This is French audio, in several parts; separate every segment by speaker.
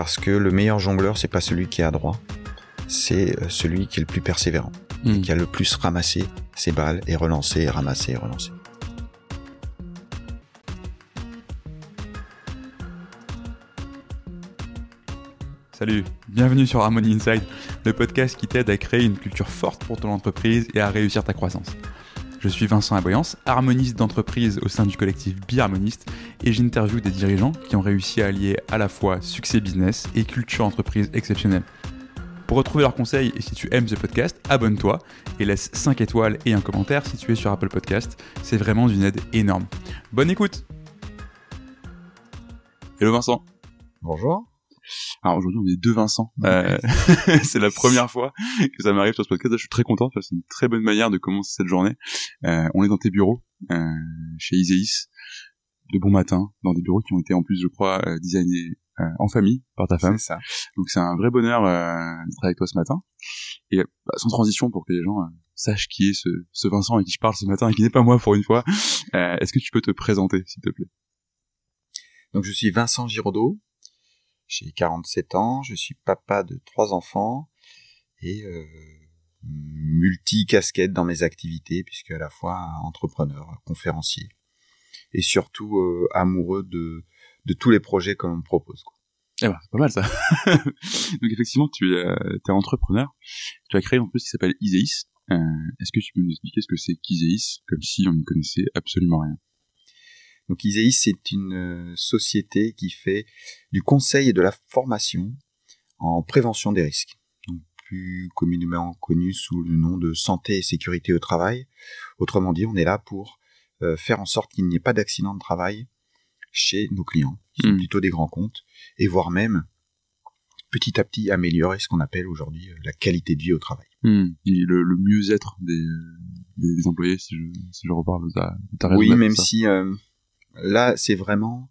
Speaker 1: Parce que le meilleur jongleur, c'est pas celui qui est adroit, c'est euh, celui qui est le plus persévérant,
Speaker 2: Hmm.
Speaker 1: qui a le plus ramassé ses balles et relancé, et ramassé et relancé.
Speaker 2: Salut, bienvenue sur Harmony Inside, le podcast qui t'aide à créer une culture forte pour ton entreprise et à réussir ta croissance. Je suis Vincent Aboyance, harmoniste d'entreprise au sein du collectif Biharmoniste et j'interviewe des dirigeants qui ont réussi à allier à la fois succès business et culture entreprise exceptionnelle. Pour retrouver leurs conseils et si tu aimes ce podcast, abonne-toi et laisse 5 étoiles et un commentaire si tu es sur Apple Podcast. C'est vraiment d'une aide énorme. Bonne écoute Hello Vincent
Speaker 1: Bonjour.
Speaker 2: Alors aujourd'hui, on est deux Vincent. Euh, c'est la première fois que ça m'arrive sur ce podcast. Je suis très content. C'est une très bonne manière de commencer cette journée. Euh, on est dans tes bureaux, euh, chez Iséis, de bon matin, dans des bureaux qui ont été en plus, je crois, euh, designés euh, en famille par ta femme.
Speaker 1: Ça.
Speaker 2: Donc c'est un vrai bonheur euh, d'être avec toi ce matin. Et bah, sans transition pour que les gens sachent qui est ce, ce Vincent avec qui je parle ce matin et qui n'est pas moi pour une fois. euh, Est-ce que tu peux te présenter, s'il te plaît?
Speaker 1: Donc je suis Vincent Giraudot, j'ai 47 ans, je suis papa de trois enfants et euh, multi-casquette dans mes activités puisque à la fois entrepreneur, conférencier et surtout euh, amoureux de, de tous les projets que l'on me propose. Quoi.
Speaker 2: Eh ben, c'est pas mal ça. Donc effectivement, tu es, euh, entrepreneur. Tu as créé une entreprise qui s'appelle Iséis. Euh, Est-ce que tu peux nous expliquer ce que c'est qu'Iséis, comme si on ne connaissait absolument rien?
Speaker 1: Donc Iséis, c'est une euh, société qui fait du conseil et de la formation en prévention des risques, donc plus communément connu sous le nom de santé et sécurité au travail. Autrement dit, on est là pour euh, faire en sorte qu'il n'y ait pas d'accident de travail chez nos clients, qui sont
Speaker 2: Mm.
Speaker 1: plutôt des grands comptes, et voire même petit à petit améliorer ce qu'on appelle aujourd'hui euh, la qualité de vie au travail.
Speaker 2: Et le, le mieux-être des, employés, si je, si je reparle de ta,
Speaker 1: Oui, même
Speaker 2: ça.
Speaker 1: si euh, là, c'est vraiment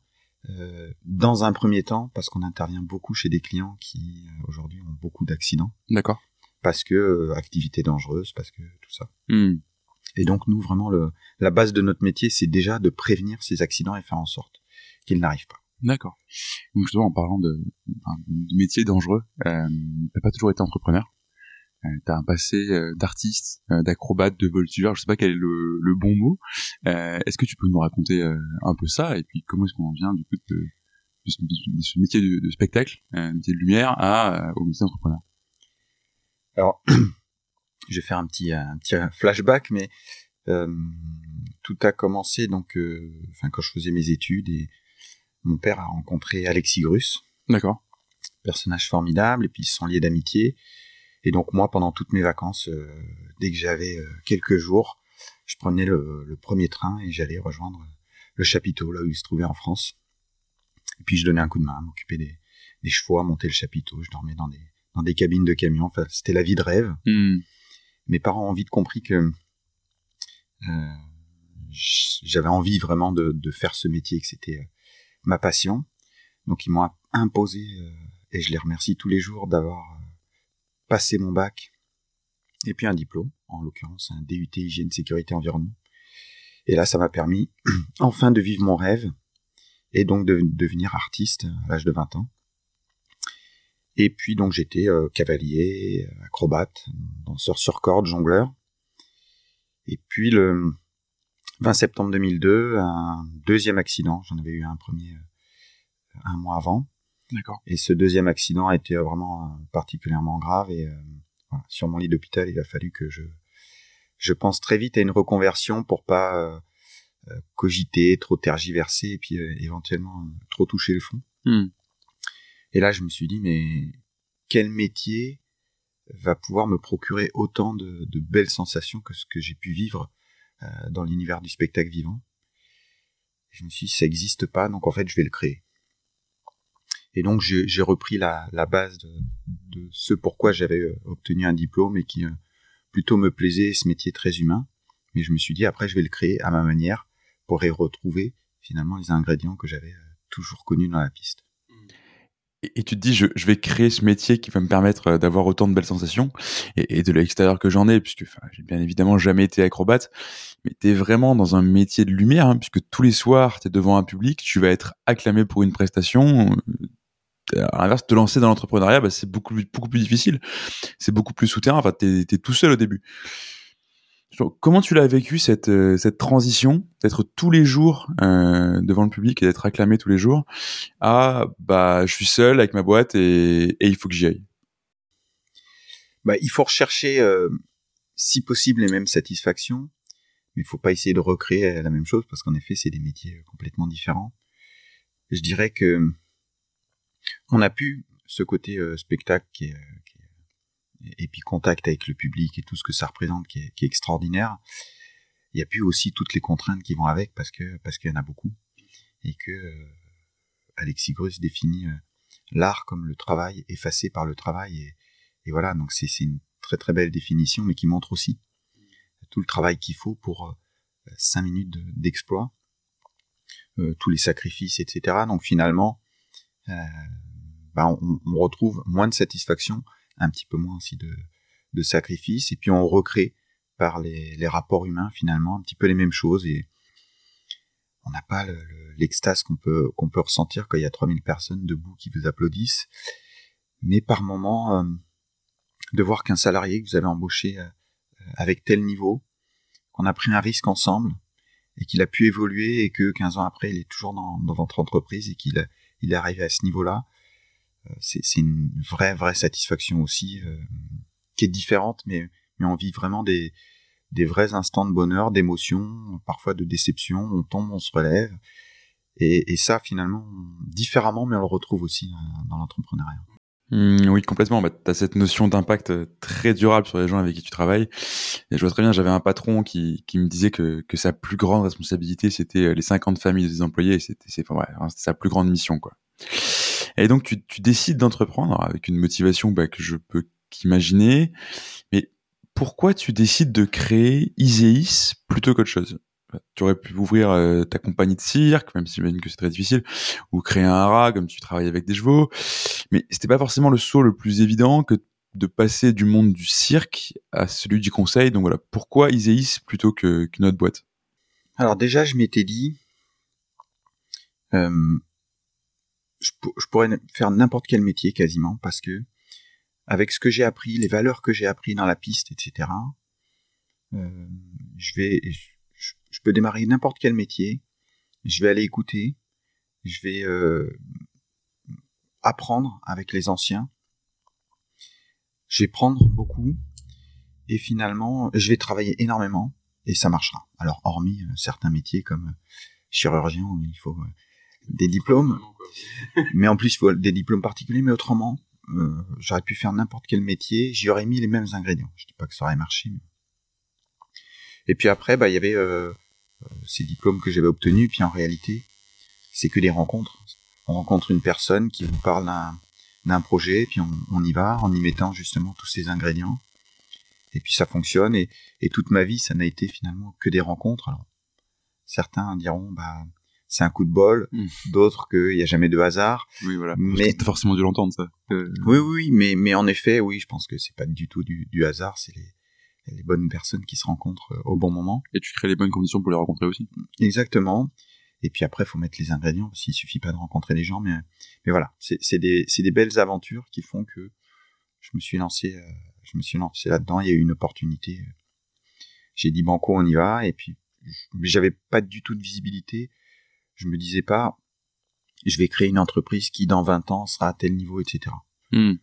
Speaker 1: euh, dans un premier temps, parce qu'on intervient beaucoup chez des clients qui euh, aujourd'hui ont beaucoup d'accidents,
Speaker 2: D'accord.
Speaker 1: parce que euh, activité dangereuse, parce que tout ça.
Speaker 2: Hmm.
Speaker 1: Et donc nous, vraiment, le, la base de notre métier, c'est déjà de prévenir ces accidents et faire en sorte qu'ils n'arrivent pas.
Speaker 2: D'accord. Donc justement, en parlant de métier dangereux, euh, t'as pas toujours été entrepreneur. Euh, t'as un passé euh, d'artiste, euh, d'acrobate, de voltigeur, je sais pas quel est le, le bon mot. Est-ce que tu peux nous raconter un peu ça et puis comment est-ce qu'on en vient du coup de, de, ce, de ce métier de, de spectacle, métier de lumière, à au métier d'entrepreneur?
Speaker 1: Alors, je vais faire un petit, un petit flashback, mais euh, tout a commencé donc, euh, enfin, quand je faisais mes études et mon père a rencontré Alexis Grus,
Speaker 2: D'accord.
Speaker 1: personnage formidable, et puis ils se sont liés d'amitié. Et donc moi, pendant toutes mes vacances, euh, dès que j'avais euh, quelques jours, je prenais le, le premier train et j'allais rejoindre le chapiteau, là où il se trouvait en France. Et puis je donnais un coup de main, m'occuper des, des chevaux, à monter le chapiteau, je dormais dans des, dans des cabines de camions, enfin c'était la vie de rêve.
Speaker 2: Hmm.
Speaker 1: Mes parents ont vite compris que euh, j'avais envie vraiment de, de faire ce métier, que c'était euh, ma passion. Donc ils m'ont imposé, euh, et je les remercie tous les jours d'avoir euh, passé mon bac et puis un diplôme, en l'occurrence un DUT hygiène, sécurité, environnement. Et là, ça m'a permis enfin de vivre mon rêve et donc de devenir artiste à l'âge de 20 ans. Et puis donc j'étais euh, cavalier, acrobate, danseur sur corde, jongleur. Et puis le 20 septembre 2002, un deuxième accident. J'en avais eu un premier euh, un mois avant.
Speaker 2: D'accord.
Speaker 1: Et ce deuxième accident a été vraiment euh, particulièrement grave. Et euh, voilà, sur mon lit d'hôpital, il a fallu que je, je pense très vite à une reconversion pour pas euh, euh, cogiter, trop tergiverser et puis euh, éventuellement euh, trop toucher le fond.
Speaker 2: Hmm.
Speaker 1: Et là, je me suis dit, mais quel métier va pouvoir me procurer autant de, de belles sensations que ce que j'ai pu vivre euh, dans l'univers du spectacle vivant? Je me suis dit, ça n'existe pas, donc en fait, je vais le créer. Et donc, j'ai repris la, base de, ce pourquoi j'avais euh, obtenu un diplôme et qui euh, plutôt me plaisait, ce métier très humain. Mais je me suis dit, après, je vais le créer à ma manière pour y retrouver finalement les ingrédients que j'avais euh, toujours connus dans la piste.
Speaker 2: Et, tu te dis, je, vais créer ce métier qui va me permettre d'avoir autant de belles sensations, et, de l'extérieur que j'en ai, puisque j'ai bien évidemment jamais été acrobate, mais tu es vraiment dans un métier de lumière, hein, puisque tous les soirs, tu es devant un public, tu vas être acclamé pour une prestation, à l'inverse, te lancer dans l'entrepreneuriat, bah, c'est beaucoup, beaucoup plus difficile. C'est beaucoup plus souterrain. Enfin, t'es es tout seul au début. Comment tu l'as vécu cette, euh, cette transition d'être tous les jours euh, devant le public et d'être acclamé tous les jours à bah je suis seul avec ma boîte et, il faut que j'y aille?
Speaker 1: Bah, il faut rechercher euh, si possible les mêmes satisfactions, mais il faut pas essayer de recréer la même chose parce qu'en effet c'est des métiers complètement différents. Je dirais que on a pu ce côté euh, spectacle qui est, et puis contact avec le public et tout ce que ça représente qui est, extraordinaire. Il y a plus aussi toutes les contraintes qui vont avec parce que parce qu'il y en a beaucoup et que euh, Alexis Grus définit euh, l'art comme le travail effacé par le travail et, voilà donc c'est une très très belle définition mais qui montre aussi tout le travail qu'il faut pour euh, cinq minutes d'exploit euh, tous les sacrifices etc donc finalement euh, bah on, on retrouve moins de satisfaction un petit peu moins aussi de, sacrifice, et puis on recrée par les, rapports humains finalement un petit peu les mêmes choses, et on n'a pas l'extase qu'on peut, qu'on peut ressentir quand il y a 3000 personnes debout qui vous applaudissent, mais par moment, euh, de voir qu'un salarié que vous avez embauché euh, avec tel niveau, qu'on a pris un risque ensemble, et qu'il a pu évoluer, et que 15 ans après, il est toujours dans, dans votre entreprise, et qu'il il est arrivé à ce niveau-là, euh, c'est une vraie vraie satisfaction aussi euh, qui est différente, mais mais on vit vraiment des des vrais instants de bonheur, d'émotion, parfois de déception. On tombe, on se relève, et, et ça finalement différemment, mais on le retrouve aussi euh, dans l'entrepreneuriat.
Speaker 2: Mmh, oui, complètement. Bah, tu as cette notion d'impact très durable sur les gens avec qui tu travailles. Et je vois très bien, j'avais un patron qui, qui me disait que, que sa plus grande responsabilité, c'était les 50 familles des employés. C'était ouais, sa plus grande mission. quoi. Et donc, tu, tu décides d'entreprendre avec une motivation bah, que je peux qu'imaginer. Mais pourquoi tu décides de créer Iséis plutôt qu'autre chose? Tu aurais pu ouvrir euh, ta compagnie de cirque, même si j'imagine que c'est très difficile, ou créer un rat comme tu travailles avec des chevaux. Mais c'était pas forcément le saut le plus évident que de passer du monde du cirque à celui du conseil. Donc voilà, pourquoi Iséis plutôt que qu'une autre boîte?
Speaker 1: Alors déjà, je m'étais dit, euh, je, pourrais faire n'importe quel métier quasiment parce que avec ce que j'ai appris, les valeurs que j'ai appris dans la piste, etc. Euh, je vais, peux démarrer n'importe quel métier. Je vais aller écouter. Je vais euh, apprendre avec les anciens. Je vais prendre beaucoup et finalement, je vais travailler énormément et ça marchera. Alors, hormis euh, certains métiers comme chirurgien où il faut des diplômes, mais en plus il faut des diplômes particuliers, mais autrement, euh, j'aurais pu faire n'importe quel métier, j'y aurais mis les mêmes ingrédients. Je dis pas que ça aurait marché. Mais... Et puis après, bah il y avait euh, ces diplômes que j'avais obtenus, puis en réalité, c'est que des rencontres. On rencontre une personne qui vous parle d'un projet, puis on, on, y va en y mettant justement tous ces ingrédients. Et puis ça fonctionne. Et, et toute ma vie, ça n'a été finalement que des rencontres. Alors, certains diront, bah c'est un coup de bol, hmm. d'autres qu'il n'y a jamais de hasard.
Speaker 2: Oui, voilà. Mais t'as forcément dû l'entendre ça.
Speaker 1: Euh... Oui, oui, mais mais en effet, oui, je pense que c'est pas du tout du, du hasard, c'est les, les bonnes personnes qui se rencontrent euh, au bon moment.
Speaker 2: Et tu crées les bonnes conditions pour les rencontrer aussi.
Speaker 1: Exactement. Et puis après, faut mettre les ingrédients, parce qu'il suffit pas de rencontrer les gens, mais mais voilà, c'est des c'est des belles aventures qui font que je me suis lancé, euh, je me suis lancé là-dedans. Il y a eu une opportunité. J'ai dit banco, on y va, et puis j'avais pas du tout de visibilité je me disais pas, je vais créer une entreprise qui dans 20 ans sera à tel niveau, etc. Hmm.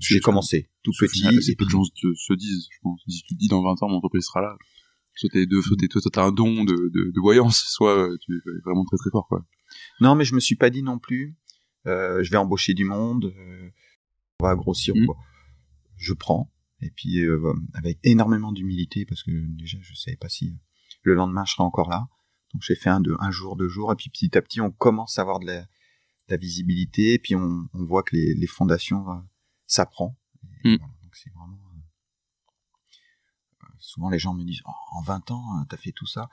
Speaker 1: J'ai commencé tout petit.
Speaker 2: et peu de gens se, disent, je pense. Si tu te dis dans 20 ans, mon entreprise sera là. Soit t'es deux, soit t'as un don de, de, de, voyance, soit euh, tu es vraiment très très fort, quoi.
Speaker 1: Non, mais je me suis pas dit non plus, euh, je vais embaucher du monde, euh, on va grossir, hmm. quoi. Je prends. Et puis, euh, avec énormément d'humilité, parce que déjà, je savais pas si le lendemain je serais encore là. Donc j'ai fait un, de, un jour, deux jours, et puis petit à petit on commence à avoir de la, la visibilité, et puis on, on, voit que les, les fondations, ça prend. Mm. donc c'est vraiment... Euh, souvent les gens me disent, oh, en 20 ans, euh, t'as fait tout ça.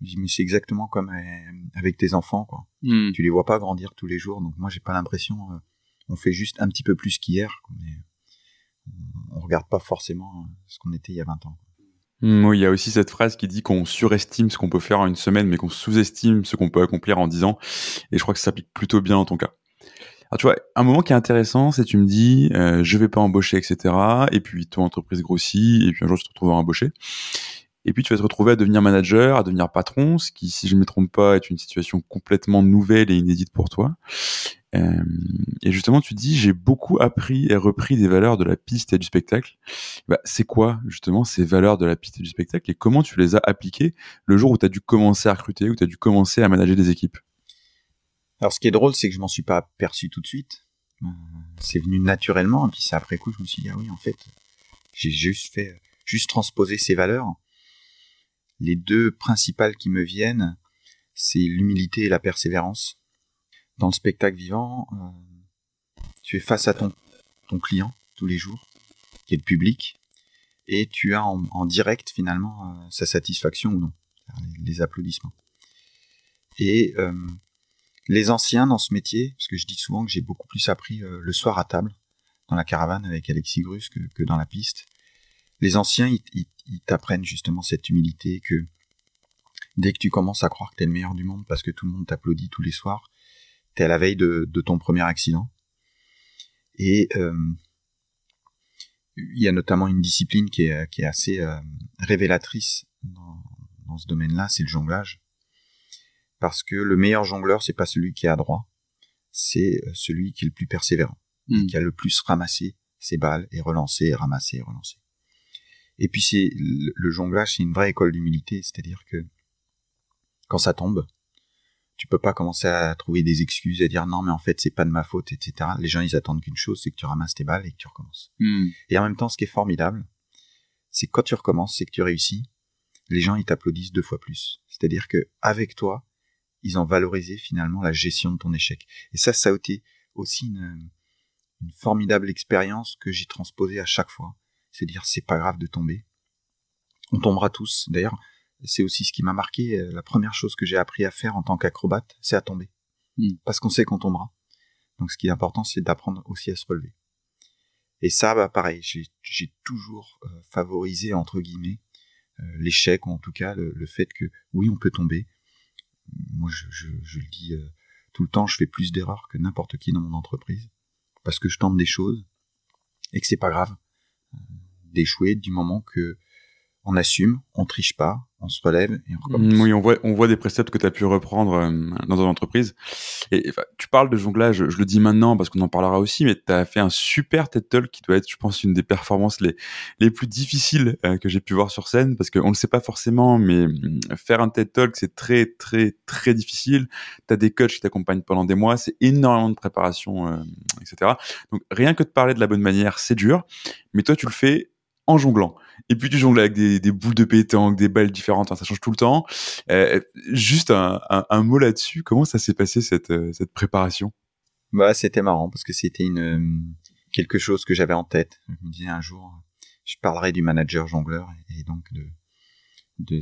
Speaker 1: Je dis, mais c'est exactement comme avec tes enfants, quoi. Mm. Tu les vois pas grandir tous les jours, donc moi j'ai pas l'impression, on fait juste un petit peu plus qu'hier, mais on, regarde pas forcément ce qu'on était il y a 20 ans.
Speaker 2: Mm, oui, il y a aussi cette phrase qui dit qu'on surestime ce qu'on peut faire en une semaine, mais qu'on sous-estime ce qu'on peut accomplir en dix ans. Et je crois que ça s'applique plutôt bien en ton cas. Alors tu vois, un moment qui est intéressant, c'est tu me dis, euh, je vais pas embaucher, etc. Et puis ton entreprise grossit, et puis un jour tu te retrouves à embaucher. Et puis tu vas te retrouver à devenir manager, à devenir patron, ce qui, si je ne me trompe pas, est une situation complètement nouvelle et inédite pour toi. Euh, et justement, tu dis, j'ai beaucoup appris et repris des valeurs de la piste et du spectacle. Bah, c'est quoi justement ces valeurs de la piste et du spectacle et comment tu les as appliquées le jour où tu as dû commencer à recruter, où tu as dû commencer à manager des équipes?
Speaker 1: Alors ce qui est drôle, c'est que je m'en suis pas aperçu tout de suite. Euh, c'est venu naturellement, et puis c'est après coup, je me suis dit, ah oui, en fait, j'ai juste fait, juste transposer ces valeurs les deux principales qui me viennent, c'est l'humilité et la persévérance. Dans le spectacle vivant, euh, tu es face à ton, ton client tous les jours, qui est le public, et tu as en, direct finalement euh, sa satisfaction ou non, les, applaudissements. Et les anciens dans ce métier, parce que je dis souvent que j'ai beaucoup plus appris le soir à table, dans la caravane avec Alexis Grus que, que dans la piste, les anciens, ils, t'apprennent justement cette humilité que dès que tu commences à croire que t'es le meilleur du monde parce que tout le monde t'applaudit tous les soirs, t'es à la veille de, ton premier accident. Et euh, il y a notamment une discipline qui est, assez euh, révélatrice dans, ce domaine-là, c'est le jonglage. Parce que le meilleur jongleur, c'est pas celui qui est adroit, c'est euh, celui qui est le plus persévérant, hmm. qui a le plus ramassé ses balles et relancé, et ramassé et relancé. Et puis c'est le jonglage, c'est une vraie école d'humilité, c'est-à-dire que quand ça tombe, tu peux pas commencer à trouver des excuses, à dire non mais en fait c'est pas de ma faute, etc. Les gens ils attendent qu'une chose, c'est que tu ramasses tes balles et que tu recommences. Hmm. Et en même temps, ce qui est formidable, c'est que quand tu recommences, c'est que tu réussis. Les gens ils t'applaudissent deux fois plus. C'est-à-dire que avec toi, ils ont valorisé finalement la gestion de ton échec. Et ça, ça a été aussi une, une formidable expérience que j'ai transposée à chaque fois c'est dire c'est pas grave de tomber. On tombera tous. D'ailleurs, c'est aussi ce qui m'a marqué. Euh, la première chose que j'ai appris à faire en tant qu'acrobate, c'est à tomber. Hmm. Parce qu'on sait qu'on tombera. Donc ce qui est important, c'est d'apprendre aussi à se relever. Et ça, bah pareil, j'ai toujours euh, favorisé, entre guillemets, euh, l'échec, ou en tout cas le, fait que oui, on peut tomber. Moi, je, je le dis tout le temps, je fais plus d'erreurs que n'importe qui dans mon entreprise. Parce que je tente des choses et que c'est pas grave d'échouer du moment que on assume, on triche pas, on se relève et on recommence.
Speaker 2: Oui, on voit, on voit des préceptes que tu as pu reprendre euh, dans ton entreprise. Et tu parles de jonglage, je le dis maintenant parce qu'on en parlera aussi, mais tu as fait un super TED Talk qui doit être, je pense, une des performances les, les plus difficiles euh, que j'ai pu voir sur scène parce qu'on ne le sait pas forcément, mais mm, faire un TED Talk, c'est très, très, très difficile. Tu as des coachs qui t'accompagnent pendant des mois, c'est énormément de préparation, euh, etc. Donc, rien que de parler de la bonne manière, c'est dur, mais toi, tu le fais en jonglant. Et puis tu jongles avec des, boules de pétanque, des balles différentes, hein, ça change tout le temps. Euh, juste un, mot là-dessus, comment ça s'est passé cette, euh, préparation?
Speaker 1: Bah c'était marrant parce que c'était une euh, quelque chose que j'avais en tête. Je me disais un jour, je parlerai du manager jongleur et donc de de,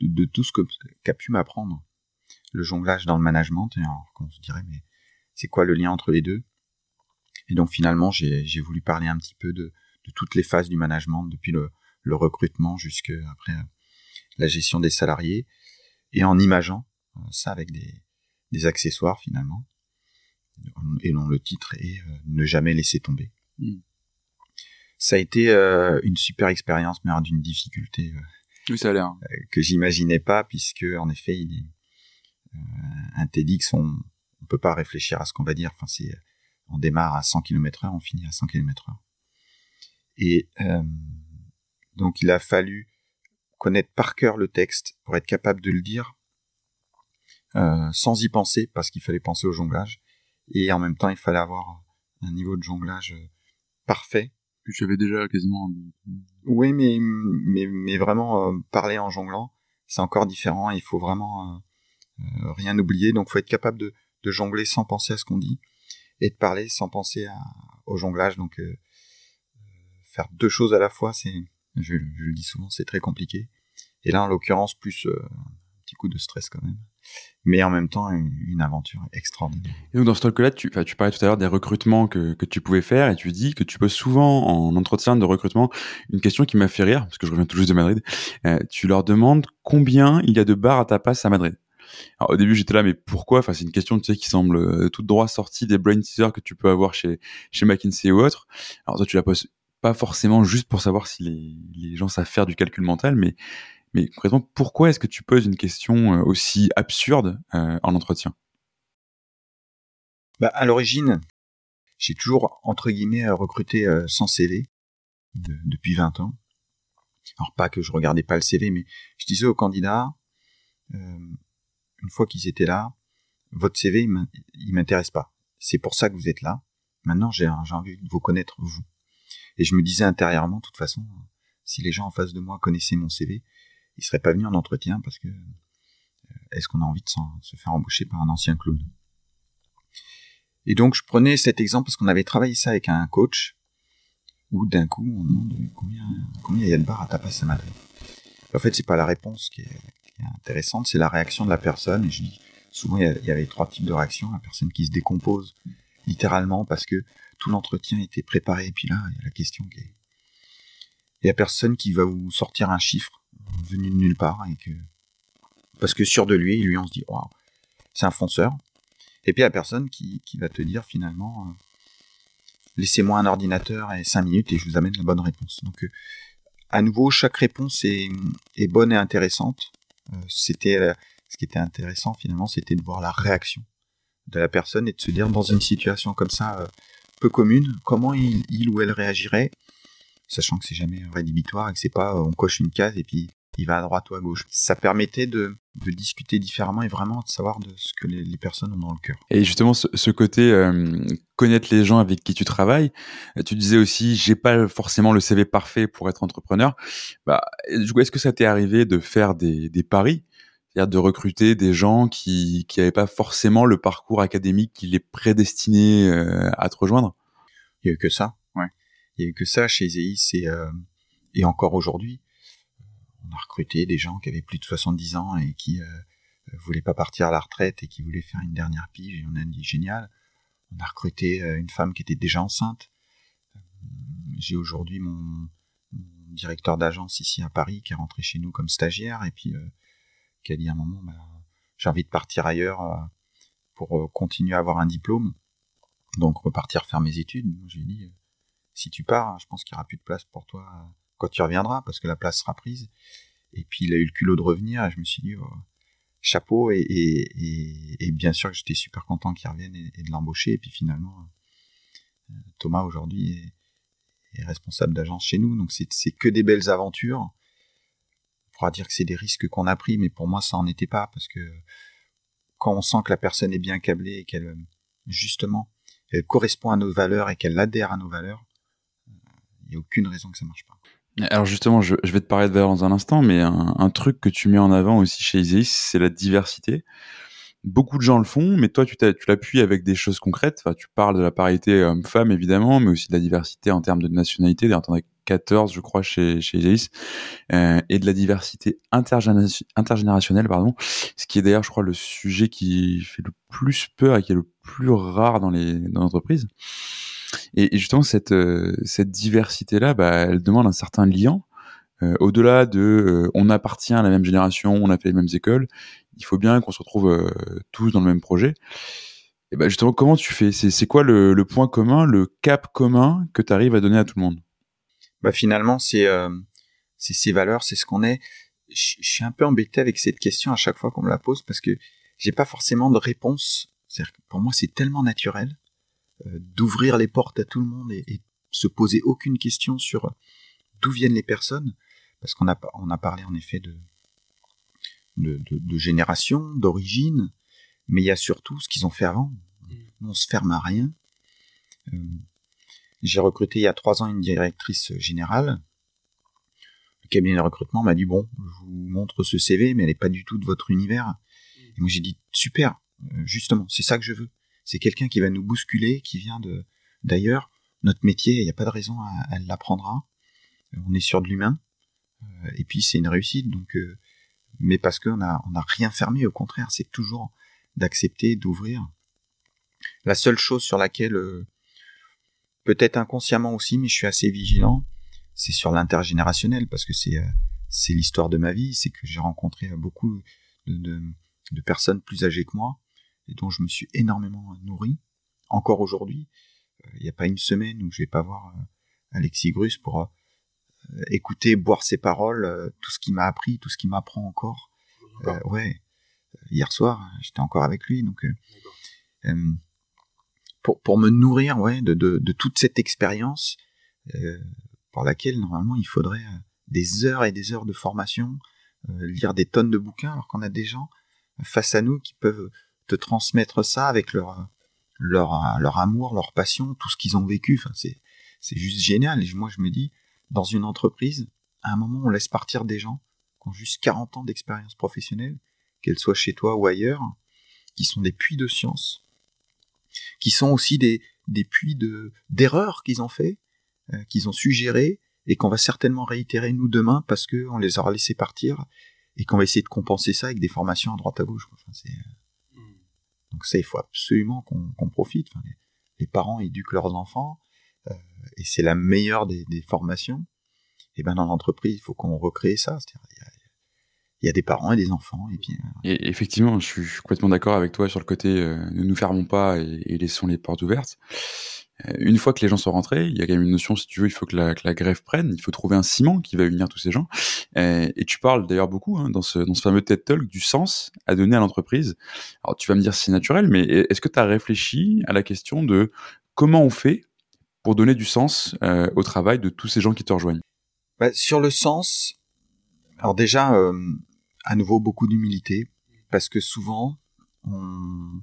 Speaker 1: de, tout ce qu'a pu m'apprendre le jonglage dans le management. Et se dirait mais c'est quoi le lien entre les deux? Et donc finalement j'ai voulu parler un petit peu de de toutes les phases du management, depuis le, recrutement jusqu'à après euh, la gestion des salariés, et en imageant euh, ça avec des, des accessoires finalement, et dont le titre est euh, Ne jamais laisser tomber. Hmm. Ça a été une super expérience, mais d'une difficulté
Speaker 2: oui, ça a
Speaker 1: que j'imaginais pas, puisque en effet, il est, un TEDx, on ne peut pas réfléchir à ce qu'on va dire. Enfin, c'est on démarre à 100 km/h, on finit à 100 km/h. Et euh, donc il a fallu connaître par cœur le texte pour être capable de le dire euh, sans y penser, parce qu'il fallait penser au jonglage. Et en même temps, il fallait avoir un niveau de jonglage euh, parfait.
Speaker 2: Que tu avais déjà quasiment.
Speaker 1: Oui, mais mais, mais vraiment parler en jonglant, c'est encore différent. Il faut vraiment rien oublier. Donc, faut être capable de, de jongler sans penser à ce qu'on dit et de parler sans penser à, au jonglage. Donc, faire deux choses à la fois, c'est, je, le dis souvent, c'est très compliqué. Et là, en l'occurrence, plus euh, un petit coup de stress quand même. Mais en même temps, une, aventure extraordinaire.
Speaker 2: Et donc, dans ce talk-là, tu, tu parlais tout à l'heure des recrutements que, que tu pouvais faire et tu dis que tu poses souvent en entretien de recrutement une question qui m'a fait rire, parce que je reviens tout juste de Madrid. Euh, tu leur demandes combien il y a de bars à ta passe à Madrid. Alors, au début, j'étais là, mais pourquoi? Enfin, c'est une question qui semble euh, toute droit sortie des brain teasers que tu peux avoir chez, chez McKinsey ou autre. Alors, toi, tu la poses pas forcément juste pour savoir si les, gens savent faire du calcul mental, mais, mais concrètement, pourquoi est-ce que tu poses une question euh, aussi absurde euh, en entretien?
Speaker 1: Bah, À l'origine, j'ai toujours, entre guillemets, recruté sans CV depuis 20 ans. Alors pas que je regardais pas le CV, mais je disais aux candidats, euh, une fois qu'ils étaient là, votre CV, il m'intéresse pas. C'est pour ça que vous êtes là. Maintenant, j'ai envie de vous connaître, vous. Et je me disais intérieurement, de toute façon, si les gens en face de moi connaissaient mon CV, ils seraient pas venus en entretien parce que euh, est-ce qu'on a envie de se faire embaucher par un ancien clown? Et donc, je prenais cet exemple parce qu'on avait travaillé ça avec un coach où d'un coup on demande combien combien il y a de barres à ta passe matin? En fait, c'est pas la réponse qui est, intéressante, c'est la réaction de la personne. Et je dis souvent il y, avait trois types de réactions la personne qui se décompose littéralement parce que l'entretien était préparé. Et puis là, il y a la question qui est il y a personne qui va vous sortir un chiffre venu de nulle part et que parce que sûr de lui, lui on se dit waouh, c'est un fonceur. Et puis il a personne qui, va te dire finalement euh, laissez-moi un ordinateur et cinq minutes et je vous amène la bonne réponse. Donc, euh, à nouveau, chaque réponse est, bonne et intéressante. Euh, c'était ce qui était intéressant finalement, c'était de voir la réaction de la personne et de se dire dans une situation comme ça peu commune, comment il, ou elle réagirait, sachant que c'est jamais rédhibitoire et que c'est pas on coche une case et puis il va à droite ou à gauche. Ça permettait de, discuter différemment et vraiment de savoir de ce que les, personnes ont dans le cœur.
Speaker 2: Et justement, ce, côté euh, connaître les gens avec qui tu travailles, tu disais aussi, j'ai pas forcément le CV parfait pour être entrepreneur. Bah, est-ce que ça t'est arrivé de faire des paris c'est-à-dire de recruter des gens qui qui n'avaient pas forcément le parcours académique qui les prédestinait euh, à te rejoindre?
Speaker 1: Il y a eu que ça, ouais. Il y a eu que ça chez Zeis et, euh, et encore aujourd'hui on a recruté des gens qui avaient plus de 70 ans et qui euh, voulaient pas partir à la retraite et qui voulaient faire une dernière pige et on a dit génial. On a recruté euh, une femme qui était déjà enceinte. J'ai aujourd'hui mon, directeur d'agence ici à Paris qui est rentré chez nous comme stagiaire et puis euh, qui a dit à un moment bah, j'ai envie de partir ailleurs pour continuer à avoir un diplôme donc repartir faire mes études. J'ai dit si tu pars, je pense qu'il n'y aura plus de place pour toi quand tu reviendras, parce que la place sera prise. Et puis il a eu le culot de revenir, et je me suis dit, oh, chapeau, et, bien sûr que j'étais super content qu'il revienne et, de l'embaucher. Et puis finalement, euh, Thomas aujourd'hui est, responsable d'agence chez nous, donc c'est que des belles aventures. Pourra dire que c'est des risques qu'on a pris, mais pour moi ça en était pas, parce que quand on sent que la personne est bien câblée et qu'elle, justement, elle correspond à nos valeurs et qu'elle adhère à nos valeurs, euh, il n'y a aucune raison que ça marche pas.
Speaker 2: Alors justement, je, vais te parler de valeur dans un instant, mais un, truc que tu mets en avant aussi chez Isis, c'est la diversité. Beaucoup de gens le font, mais toi, tu l'appuies avec des choses concrètes. Enfin, tu parles de la parité homme-femme, évidemment, mais aussi de la diversité en termes de nationalité. As 14, je crois, chez, chez Isis. Euh, et de la diversité intergénérationnelle, pardon. Ce qui est d'ailleurs, je crois, le sujet qui fait le plus peur et qui est le plus rare dans les dans l'entreprise. Et, justement, cette, euh, cette diversité-là, bah, elle demande un certain lien. Euh, au-delà de euh, on appartient à la même génération, on a fait les mêmes écoles, il faut bien qu'on se retrouve tous dans le même projet. Et bah justement, comment tu fais? C'est quoi le, le, point commun, le cap commun que tu arrives à donner à tout le monde?
Speaker 1: Bah finalement, c'est c'est ces valeurs, c'est ce qu'on est. Je, suis un peu embêté avec cette question à chaque fois qu'on me la pose parce que j'ai pas forcément de réponse. C'est-à-dire que pour moi, c'est tellement naturel euh, d'ouvrir les portes à tout le monde et, se poser aucune question sur d'où viennent les personnes, parce qu'on a, on a parlé en effet de, de, génération, d'origine, mais il y a surtout ce qu'ils ont fait avant. Mm. On se ferme à rien. Euh, j'ai recruté il y a trois ans une directrice générale. Le cabinet de recrutement m'a dit bon, je vous montre ce CV, mais elle n'est pas du tout de votre univers. Et moi j'ai dit super, euh, justement, c'est ça que je veux c'est quelqu'un qui va nous bousculer, qui vient de d'ailleurs. Notre métier, il n'y a pas de raison, elle l'apprendra. Euh, on est sur de l'humain, euh, et puis c'est une réussite. Donc, euh, mais parce qu'on a on a rien fermé, au contraire, c'est toujours d'accepter, d'ouvrir. La seule chose sur laquelle peut-être inconsciemment aussi, mais je suis assez vigilant, c'est sur l'intergénérationnel parce que c'est c'est l'histoire de ma vie, c'est que j'ai rencontré beaucoup de, de personnes plus âgées que moi et dont je me suis énormément nourri. Encore aujourd'hui, euh, il n'y a pas une semaine où je vais pas voir euh, Alexis Grus pour écouter, boire ses paroles, tout ce qu'il m'a appris, tout ce qu'il m'apprend encore. ouais, hier soir, j'étais encore avec lui, donc pour, pour me nourrir ouais, de, de, de toute cette expérience euh, pour laquelle normalement il faudrait des heures et des heures de formation, euh, lire des tonnes de bouquins, alors qu'on a des gens face à nous qui peuvent te transmettre ça avec leur leur leur amour, leur passion, tout ce qu'ils ont vécu. Enfin, c'est c'est juste génial. Et moi, je me dis, dans une entreprise, à un moment, on laisse partir des gens qui ont juste 40 ans d'expérience professionnelle, qu'elles soient chez toi ou ailleurs, qui sont des puits de science, qui sont aussi des, des puits de d'erreurs qu'ils ont fait, euh, qu'ils ont suggéré, et qu'on va certainement réitérer nous demain parce que on les aura laissés partir et qu'on va essayer de compenser ça avec des formations à droite à gauche. Enfin, euh, hmm. Donc ça, il faut absolument qu'on profite. Enfin, les, parents éduquent leurs enfants euh, et c'est la meilleure des, des formations. Et ben dans l'entreprise, il faut qu'on recrée ça. Il y, a, des parents et des enfants. Et puis. Euh,
Speaker 2: et effectivement, je suis, complètement d'accord avec toi sur le côté ne nous fermons pas et, et laissons les portes ouvertes. Euh, une fois que les gens sont rentrés, il y a quand même une notion, si tu veux, il faut que la, que la grève prenne, il faut trouver un ciment qui va unir tous ces gens. Et, euh, et tu parles d'ailleurs beaucoup hein, dans, ce, dans ce fameux TED Talk du sens à donner à l'entreprise. Alors tu vas me dire si c'est naturel, mais est-ce que tu as réfléchi à la question de comment on fait pour donner du sens euh, au travail de tous ces gens qui te rejoignent?
Speaker 1: Bah, Sur le sens, alors déjà, euh, à nouveau, beaucoup d'humilité, parce que souvent, on,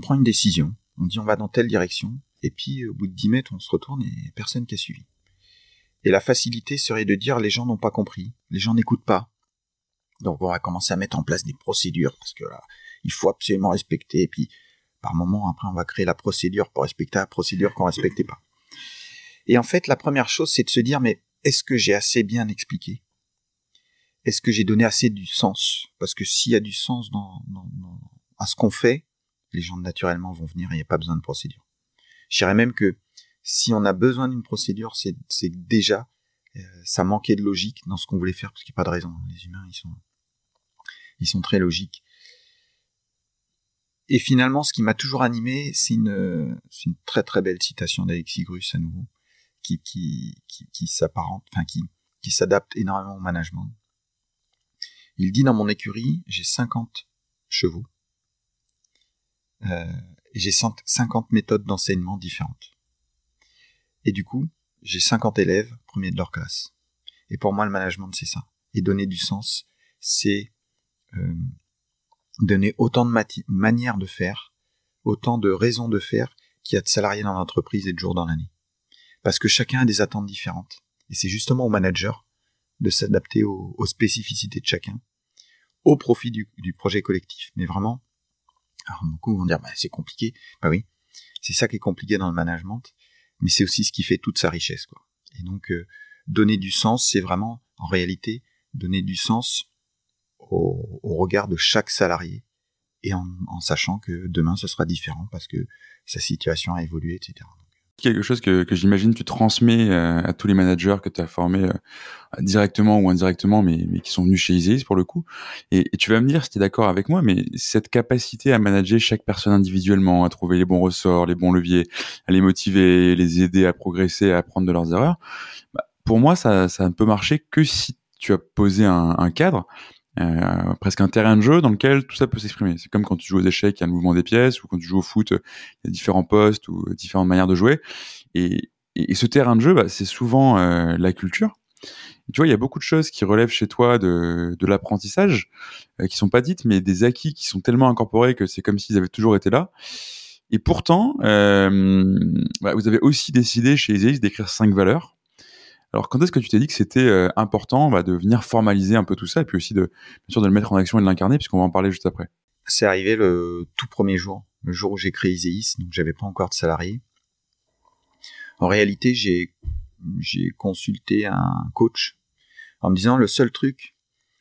Speaker 1: prend une décision, on dit on va dans telle direction, et puis au bout de 10 mètres, on se retourne et personne qui a suivi. Et la facilité serait de dire les gens n'ont pas compris, les gens n'écoutent pas. Donc on va commencer à mettre en place des procédures, parce que là, il faut absolument respecter, et puis par moment, après, on va créer la procédure pour respecter la procédure qu'on respectait pas. Et en fait, la première chose, c'est de se dire, mais est-ce que j'ai assez bien expliqué? Est-ce que j'ai donné assez du sens? Parce que s'il y a du sens dans, à ce qu'on fait, les gens naturellement vont venir et il n'y a pas besoin de procédure. Je dirais même que si on a besoin d'une procédure, c'est déjà euh, ça manquait de logique dans ce qu'on voulait faire parce qu'il n'y a pas de raison. Les humains, ils sont ils sont très logiques. Et finalement, ce qui m'a toujours animé, c'est une, une très très belle citation d'Alexis Grus à nouveau, qui qui qui, qui s'apparente, enfin qui qui s'adapte énormément au management. Il dit dans mon écurie, j'ai 50 chevaux. Euh, j'ai 50 méthodes d'enseignement différentes. Et du coup, j'ai 50 élèves, premiers de leur classe. Et pour moi, le management, c'est ça. Et donner du sens, c'est euh, donner autant de manières de faire, autant de raisons de faire qu'il y a de salariés dans l'entreprise et de jours dans l'année. Parce que chacun a des attentes différentes. Et c'est justement au manager de s'adapter aux, spécificités de chacun, au profit du, projet collectif. Mais vraiment, beaucoup vont dire, bah, c'est compliqué. Bah oui, c'est ça qui est compliqué dans le management, mais c'est aussi ce qui fait toute sa richesse. Quoi. Et donc, euh, donner du sens, c'est vraiment, en réalité, donner du sens au, regard de chaque salarié, et en, sachant que demain, ce sera différent parce que sa situation a évolué, etc
Speaker 2: quelque chose que, que j'imagine tu transmets euh, à tous les managers que tu as formés euh, directement ou indirectement, mais, mais qui sont venus chez Isis pour le coup. Et, tu vas me dire si tu es d'accord avec moi, mais cette capacité à manager chaque personne individuellement, à trouver les bons ressorts, les bons leviers, à les motiver, les aider à progresser, à apprendre de leurs erreurs, bah, pour moi, ça, ça ne peut marcher que si tu as posé un, un cadre euh, presque un terrain de jeu dans lequel tout ça peut s'exprimer. C'est comme quand tu joues aux échecs, il y a le mouvement des pièces, ou quand tu joues au foot, il y a différents postes ou différentes manières de jouer. Et, et ce terrain de jeu, bah, c'est souvent euh, la culture. tu vois, il y a beaucoup de choses qui relèvent chez toi de, de l'apprentissage, euh, qui sont pas dites, mais des acquis qui sont tellement incorporés que c'est comme s'ils avaient toujours été là. Et pourtant, euh, bah, vous avez aussi décidé chez Isis d'écrire cinq valeurs alors, quand est-ce que tu t'es dit que c'était euh, important bah, de venir formaliser un peu tout ça et puis aussi de, bien sûr, de le mettre en action et de l'incarner, puisqu'on va en parler juste après?
Speaker 1: C'est arrivé le tout premier jour, le jour où j'ai créé Iséis, donc j'avais pas encore de salarié. En réalité, j'ai j'ai consulté un coach en me disant le seul truc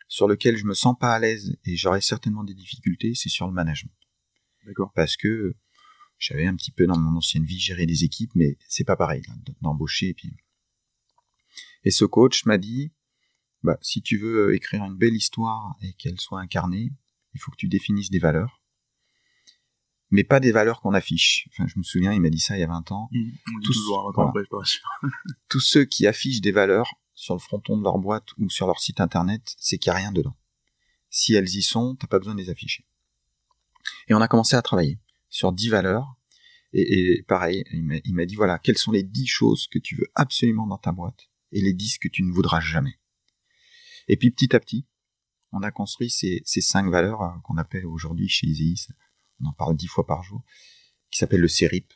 Speaker 1: sur lequel je me sens pas à l'aise et j'aurais certainement des difficultés, c'est sur le management.
Speaker 2: D'accord.
Speaker 1: Parce que j'avais un petit peu dans mon ancienne vie géré des équipes, mais c'est pas pareil d'embaucher et puis et ce coach m'a dit, bah, si tu veux écrire une belle histoire et qu'elle soit incarnée, il faut que tu définisses des valeurs, mais pas des valeurs qu'on affiche. Enfin, je me souviens, il m'a dit ça il y a 20 ans.
Speaker 2: Mmh, tous, toujours, voilà. après,
Speaker 1: tous ceux qui affichent des valeurs sur le fronton de leur boîte ou sur leur site internet, c'est qu'il n'y a rien dedans. Si elles y sont, t'as pas besoin de les afficher. Et on a commencé à travailler sur 10 valeurs. Et, et pareil, il m'a dit, voilà, quelles sont les 10 choses que tu veux absolument dans ta boîte et les 10 que tu ne voudras jamais. Et puis petit à petit, on a construit ces, ces cinq valeurs euh, qu'on appelle aujourd'hui chez Iséis, on en parle dix fois par jour, qui s'appelle le CERIP.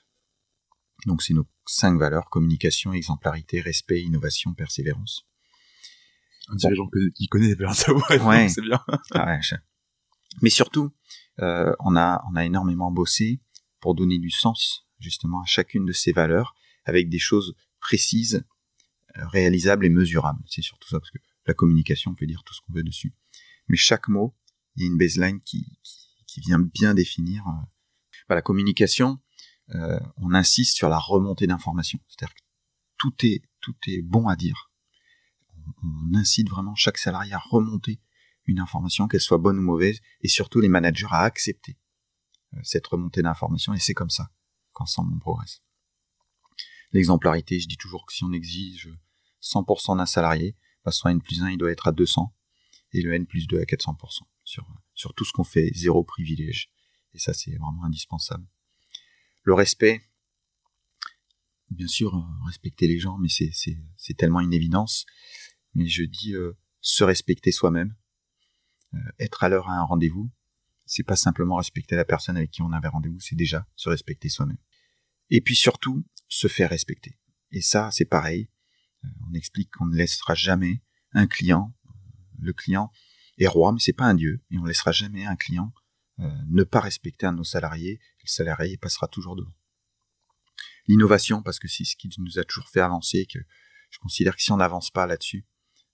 Speaker 1: Donc c'est nos cinq valeurs, communication, exemplarité, respect, innovation, persévérance.
Speaker 2: C'est les gens qui connaissent les
Speaker 1: ouais.
Speaker 2: c'est bien.
Speaker 1: ah ouais, Mais surtout, euh, on, a, on a énormément bossé pour donner du sens justement à chacune de ces valeurs avec des choses précises, réalisables et mesurables. C'est surtout ça, parce que la communication, on peut dire tout ce qu'on veut dessus. Mais chaque mot, il y a une baseline qui, qui, vient bien définir. Euh, bah, la communication, euh, on insiste sur la remontée d'informations. C'est-à-dire que tout est, tout est bon à dire. On, incite vraiment chaque salarié à remonter une information, qu'elle soit bonne ou mauvaise, et surtout les managers à accepter euh, cette remontée d'informations, et c'est comme ça qu'ensemble on progresse. L'exemplarité, je dis toujours que si on exige 100% d'un salarié, bah, soit N plus 1, il doit être à 200, et le N plus 2 à 400% sur, sur tout ce qu'on fait, zéro privilège. Et ça, c'est vraiment indispensable. Le respect, bien sûr, euh, respecter les gens, mais c'est tellement une évidence. Mais je dis euh, se respecter soi-même, euh, être à l'heure à un rendez-vous, c'est pas simplement respecter la personne avec qui on avait rendez-vous, c'est déjà se respecter soi-même. Et puis surtout, se faire respecter. Et ça, c'est pareil. on explique qu'on ne laissera jamais un client le client est roi, mais c'est pas un dieu, et on laissera jamais un client euh, ne pas respecter un de nos salariés, le salarié passera toujours devant. L'innovation, parce que c'est ce qui nous a toujours fait avancer, que je considère que si on n'avance pas là-dessus,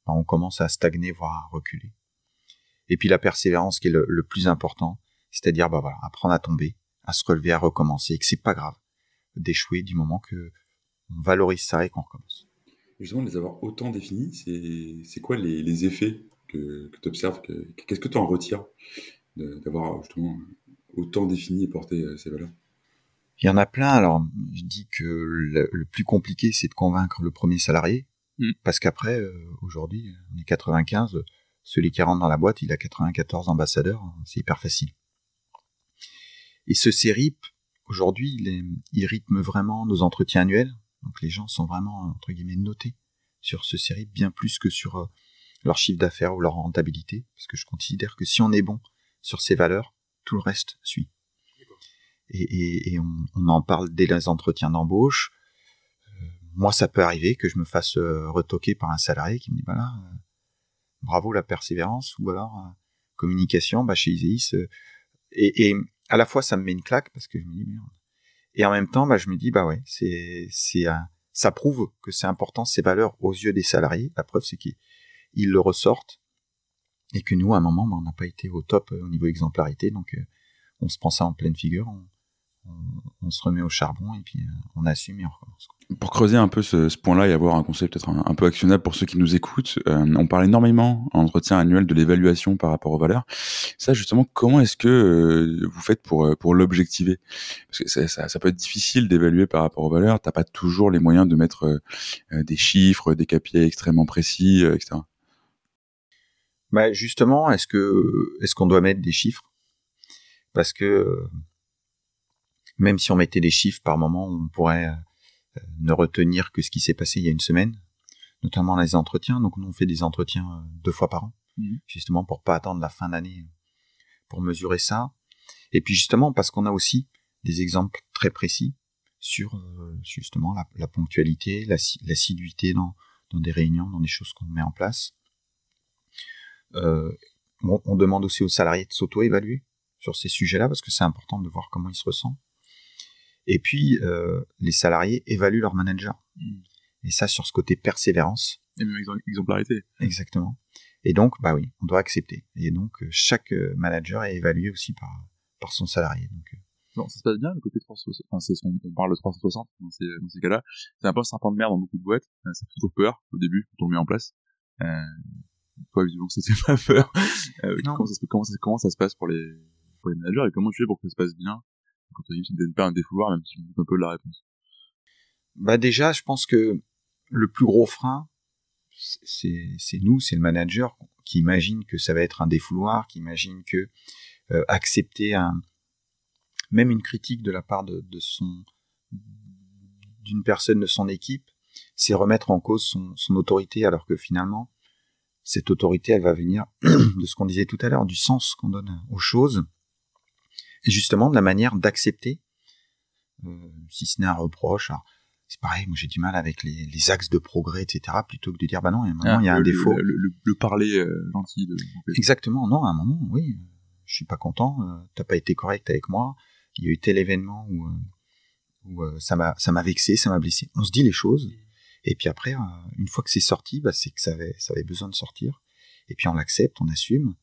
Speaker 1: ben, on commence à stagner, voire à reculer. Et puis la persévérance qui est le, plus important, c'est-à-dire bah voilà, apprendre à tomber, à se relever, à recommencer, et que c'est pas grave d'échouer du moment que on valorise ça et qu'on recommence.
Speaker 2: Justement, les avoir autant définis, c'est quoi les, les effets que, tu observes Qu'est-ce que tu en retires d'avoir justement autant défini et porté euh, ces valeurs?
Speaker 1: Il y en a plein. Alors, je dis que le, plus compliqué, c'est de convaincre le premier salarié. Mm. Parce qu'après, euh, aujourd'hui, on est 95, celui qui rentre dans la boîte, il a 94 ambassadeurs, c'est hyper facile. Et ce CERIP, aujourd'hui, il, il, rythme vraiment nos entretiens annuels. Donc les gens sont vraiment, entre guillemets, notés sur ce CERIP bien plus que sur euh, leur chiffre d'affaires ou leur rentabilité, parce que je considère que si on est bon sur ces valeurs, tout le reste suit. Et, on, en parle dès les entretiens d'embauche. Euh, moi, ça peut arriver que je me fasse euh, retoquer par un salarié qui me dit, euh, bravo la persévérance, ou alors communication, bah, chez Iséis. Et, et, à la fois, ça me met une claque parce que je me dis, merde. Et en même temps, bah, je me dis, bah ouais, c'est, c'est, ça prouve que c'est important ces valeurs aux yeux des salariés. La preuve, c'est qu'ils ils le ressortent et que nous, à un moment, ben, on n'a pas été au top euh, au niveau exemplarité, donc euh, on se prend ça en pleine figure, se remet au charbon et puis euh, on assume et on recommence.
Speaker 2: Pour creuser un peu ce, point-là et avoir un conseil peut-être un, peu actionnable pour ceux qui nous écoutent, on parle énormément en entretien annuel de l'évaluation par rapport aux valeurs. Ça, justement, comment est-ce que vous faites pour pour l'objectiver? Parce que ça, ça, ça, peut être difficile d'évaluer par rapport aux valeurs. T'as pas toujours les moyens de mettre des chiffres, des KPI extrêmement précis, etc.
Speaker 1: Bah justement, est-ce que est-ce qu'on doit mettre des chiffres? Parce que même si on mettait des chiffres par moment, on pourrait euh, ne retenir que ce qui s'est passé il y a une semaine, notamment les entretiens. Donc nous on fait des entretiens euh, deux fois par an, mmh. justement pour pas attendre la fin d'année pour mesurer ça. Et puis justement parce qu'on a aussi des exemples très précis sur euh, justement la, ponctualité, l'assiduité dans, dans des réunions, dans des choses qu'on met en place. Euh, on, demande aussi aux salariés de s'auto-évaluer sur ces sujets-là parce que c'est important de voir comment ils se ressentent. Et puis, euh, les salariés évaluent leur manager. Hmm. Et ça, sur ce côté persévérance.
Speaker 2: Et même exemplarité.
Speaker 1: Exactement. Et donc, bah oui, on doit accepter. Et donc, euh, chaque manager est évalué aussi par, par son salarié. Donc,
Speaker 2: non, ça se passe bien, le côté 360. Enfin, c'est on, parle de 360 dans ces, dans ces cas-là. C'est un peu un serpent de merde dans beaucoup de boîtes. Ça fait toujours peur au début quand on le met en place. Euh, toi, visiblement, ça c'est pas peur. Euh, comment, ça, comment, ça, comment ça se passe pour les, pour les managers et comment tu fais pour que ça se passe bien quand tu pas un défouloir, même si un peu la réponse.
Speaker 1: Bah déjà, je pense que le plus gros frein, c'est nous, c'est le manager qui imagine que ça va être un défouloir, qui imagine que euh, accepter même une critique de la part d'une personne de son équipe, c'est remettre en cause son, autorité, alors que finalement, cette autorité, elle va venir de ce qu'on disait tout à l'heure, du sens qu'on donne aux choses, justement de la manière d'accepter, euh, si ce n'est un reproche. c'est pareil, moi j'ai du mal avec les, les, axes de progrès, etc., plutôt que de dire, bah non, à un moment, ah, il y a un défaut.
Speaker 2: Le, le, parler euh, gentil. De...
Speaker 1: Exactement, non, à un moment, oui, je suis pas content, euh, t'as pas été correct avec moi, il y a eu tel événement où, euh, où ça m'a ça m'a vexé, ça m'a blessé. On se dit les choses, et puis après, une fois que c'est sorti, bah, c'est que ça avait ça avait besoin de sortir, et puis on l'accepte, on assume,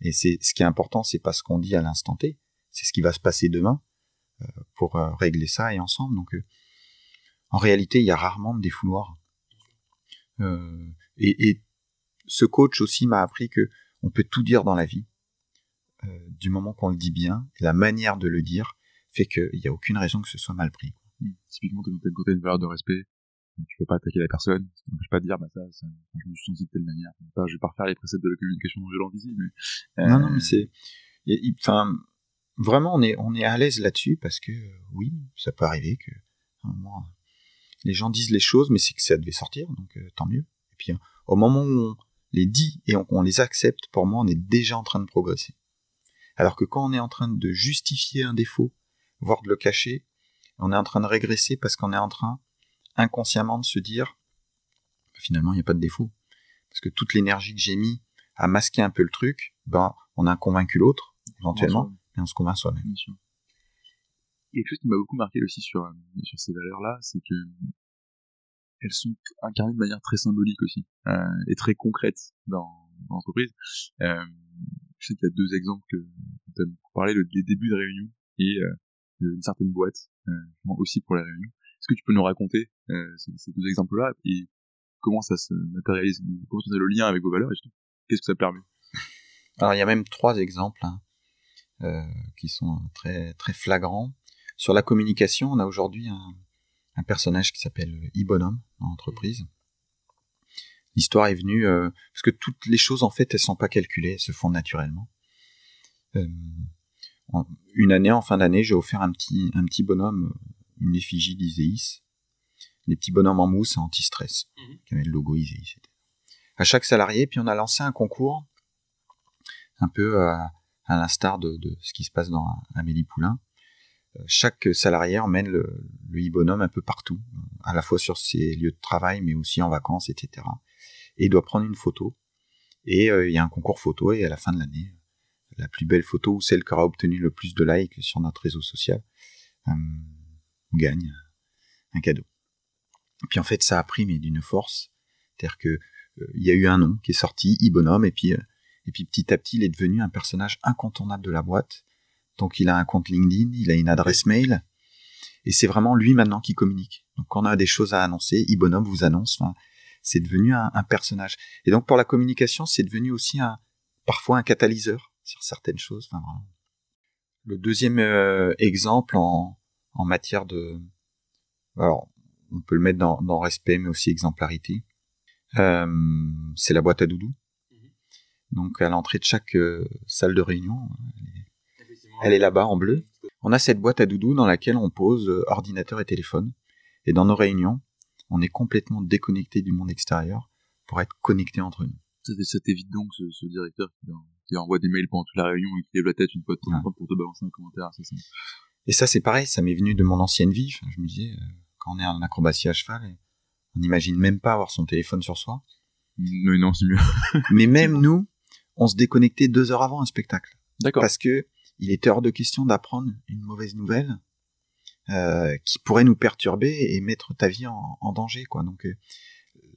Speaker 1: et c'est ce qui est important, c'est pas ce qu'on dit à l'instant T, c'est ce qui va se passer demain pour régler ça et ensemble. Donc en réalité, il y a rarement de défouloirs. Euh, et, et, ce coach aussi m'a appris que on peut tout dire dans la vie. Euh, du moment qu'on le dit bien, et la manière de le dire fait qu'il n'y a aucune raison que ce soit mal pris.
Speaker 2: Mmh. Typiquement, quand tu as une valeur de respect, tu peux pas attaquer la personne, tu peux pas dire, bah ça, ça je me suis senti de telle manière. Enfin, je vais pas refaire les préceptes de la communication non violente ici, mais...
Speaker 1: Euh... Non, non, mais c'est... Enfin, vraiment, on est, on est à l'aise là-dessus parce que, oui, ça peut arriver que, à un moment, les gens disent les choses, mais c'est que ça devait sortir, donc euh, tant mieux. Et puis, au moment où on les dit et on, on les accepte, pour moi, on est déjà en train de progresser. Alors que quand on est en train de justifier un défaut, voire de le cacher, on est en train de régresser parce qu'on est en train inconsciemment de se dire finalement il n'y a pas de défaut. Parce que toute l'énergie que j'ai mis à masquer un peu le truc, ben on a convaincu l'autre, éventuellement, et on se convainc soi-même.
Speaker 2: Quelque chose qui m'a beaucoup marqué aussi sur, euh, sur ces valeurs-là, c'est que elles sont incarnées de manière très symbolique aussi, euh, et très concrète dans, dans l'entreprise. Euh, je sais qu'il y a deux exemples que tu as parlé, le, les débuts de réunion et euh, une certaine boîte, aussi pour la réunion. Est-ce que tu peux nous raconter ces, ces, deux exemples-là et comment ça se matérialise, comment ça le lien avec vos valeurs et Qu'est-ce que ça permet?
Speaker 1: Alors il y a même trois exemples hein, qui sont très très flagrants. Sur la communication, on a aujourd'hui un, un personnage qui s'appelle Ibonhomme dans l'entreprise. L'histoire est venue euh, parce que toutes les choses en fait elles sont pas calculées, elles se font naturellement. Euh, une année en fin d'année, j'ai offert un petit un petit bonhomme, une effigie d'Iséis, des petits bonhommes en mousse anti-stress, mhm. qui avait le logo Iséis. À chaque salarié, puis on a lancé un concours, un peu à, l'instar de, ce qui se passe dans Amélie Poulain. Euh, chaque salarié emmène le, le e-bonhomme un peu partout, à la fois sur ses lieux de travail, mais aussi en vacances, etc et il doit prendre une photo. Et euh, il y a un concours photo et à la fin de l'année, la plus belle photo ou celle qui aura obtenu le plus de likes sur notre réseau social euh, gagne un cadeau. Et puis en fait, ça a pris mais d'une force, c'est-à-dire que euh, il y a eu un nom qui est sorti, Ibonhomme, et puis et puis petit à petit, il est devenu un personnage incontournable de la boîte. Donc il a un compte LinkedIn, il a une adresse mail, et c'est vraiment lui maintenant qui communique. Donc quand on a des choses à annoncer, Ibonhomme vous annonce. C'est devenu un, personnage. Et donc pour la communication, c'est devenu aussi un parfois un catalyseur sur certaines choses. Le deuxième euh, exemple en, matière de, alors on peut le mettre dans, dans respect, mais aussi exemplarité, euh, c'est la boîte à doudou. Donc à l'entrée de chaque euh, salle de réunion, elle est, là-bas en bleu. On a cette boîte à doudou dans laquelle on pose ordinateur et téléphone. Et dans nos réunions, on est complètement déconnecté du monde extérieur pour être connecté entre nous.
Speaker 2: Ça, t'évite donc ce, directeur qui, envoie des mails pendant toute la réunion et qui lève la tête une fois de temps pour te balancer un commentaire. Ça,
Speaker 1: et ça, c'est pareil, ça m'est venu de mon ancienne vie. je me disais, euh, quand on est en acrobatie à cheval, on n'imagine même pas avoir son téléphone sur soi.
Speaker 2: Mais non, c'est mieux.
Speaker 1: Mais même nous, on se déconnectait deux heures avant un spectacle.
Speaker 2: D'accord.
Speaker 1: Parce que il était hors de question d'apprendre une mauvaise nouvelle euh, qui pourrait nous perturber et mettre ta vie en, en danger, quoi. Donc euh,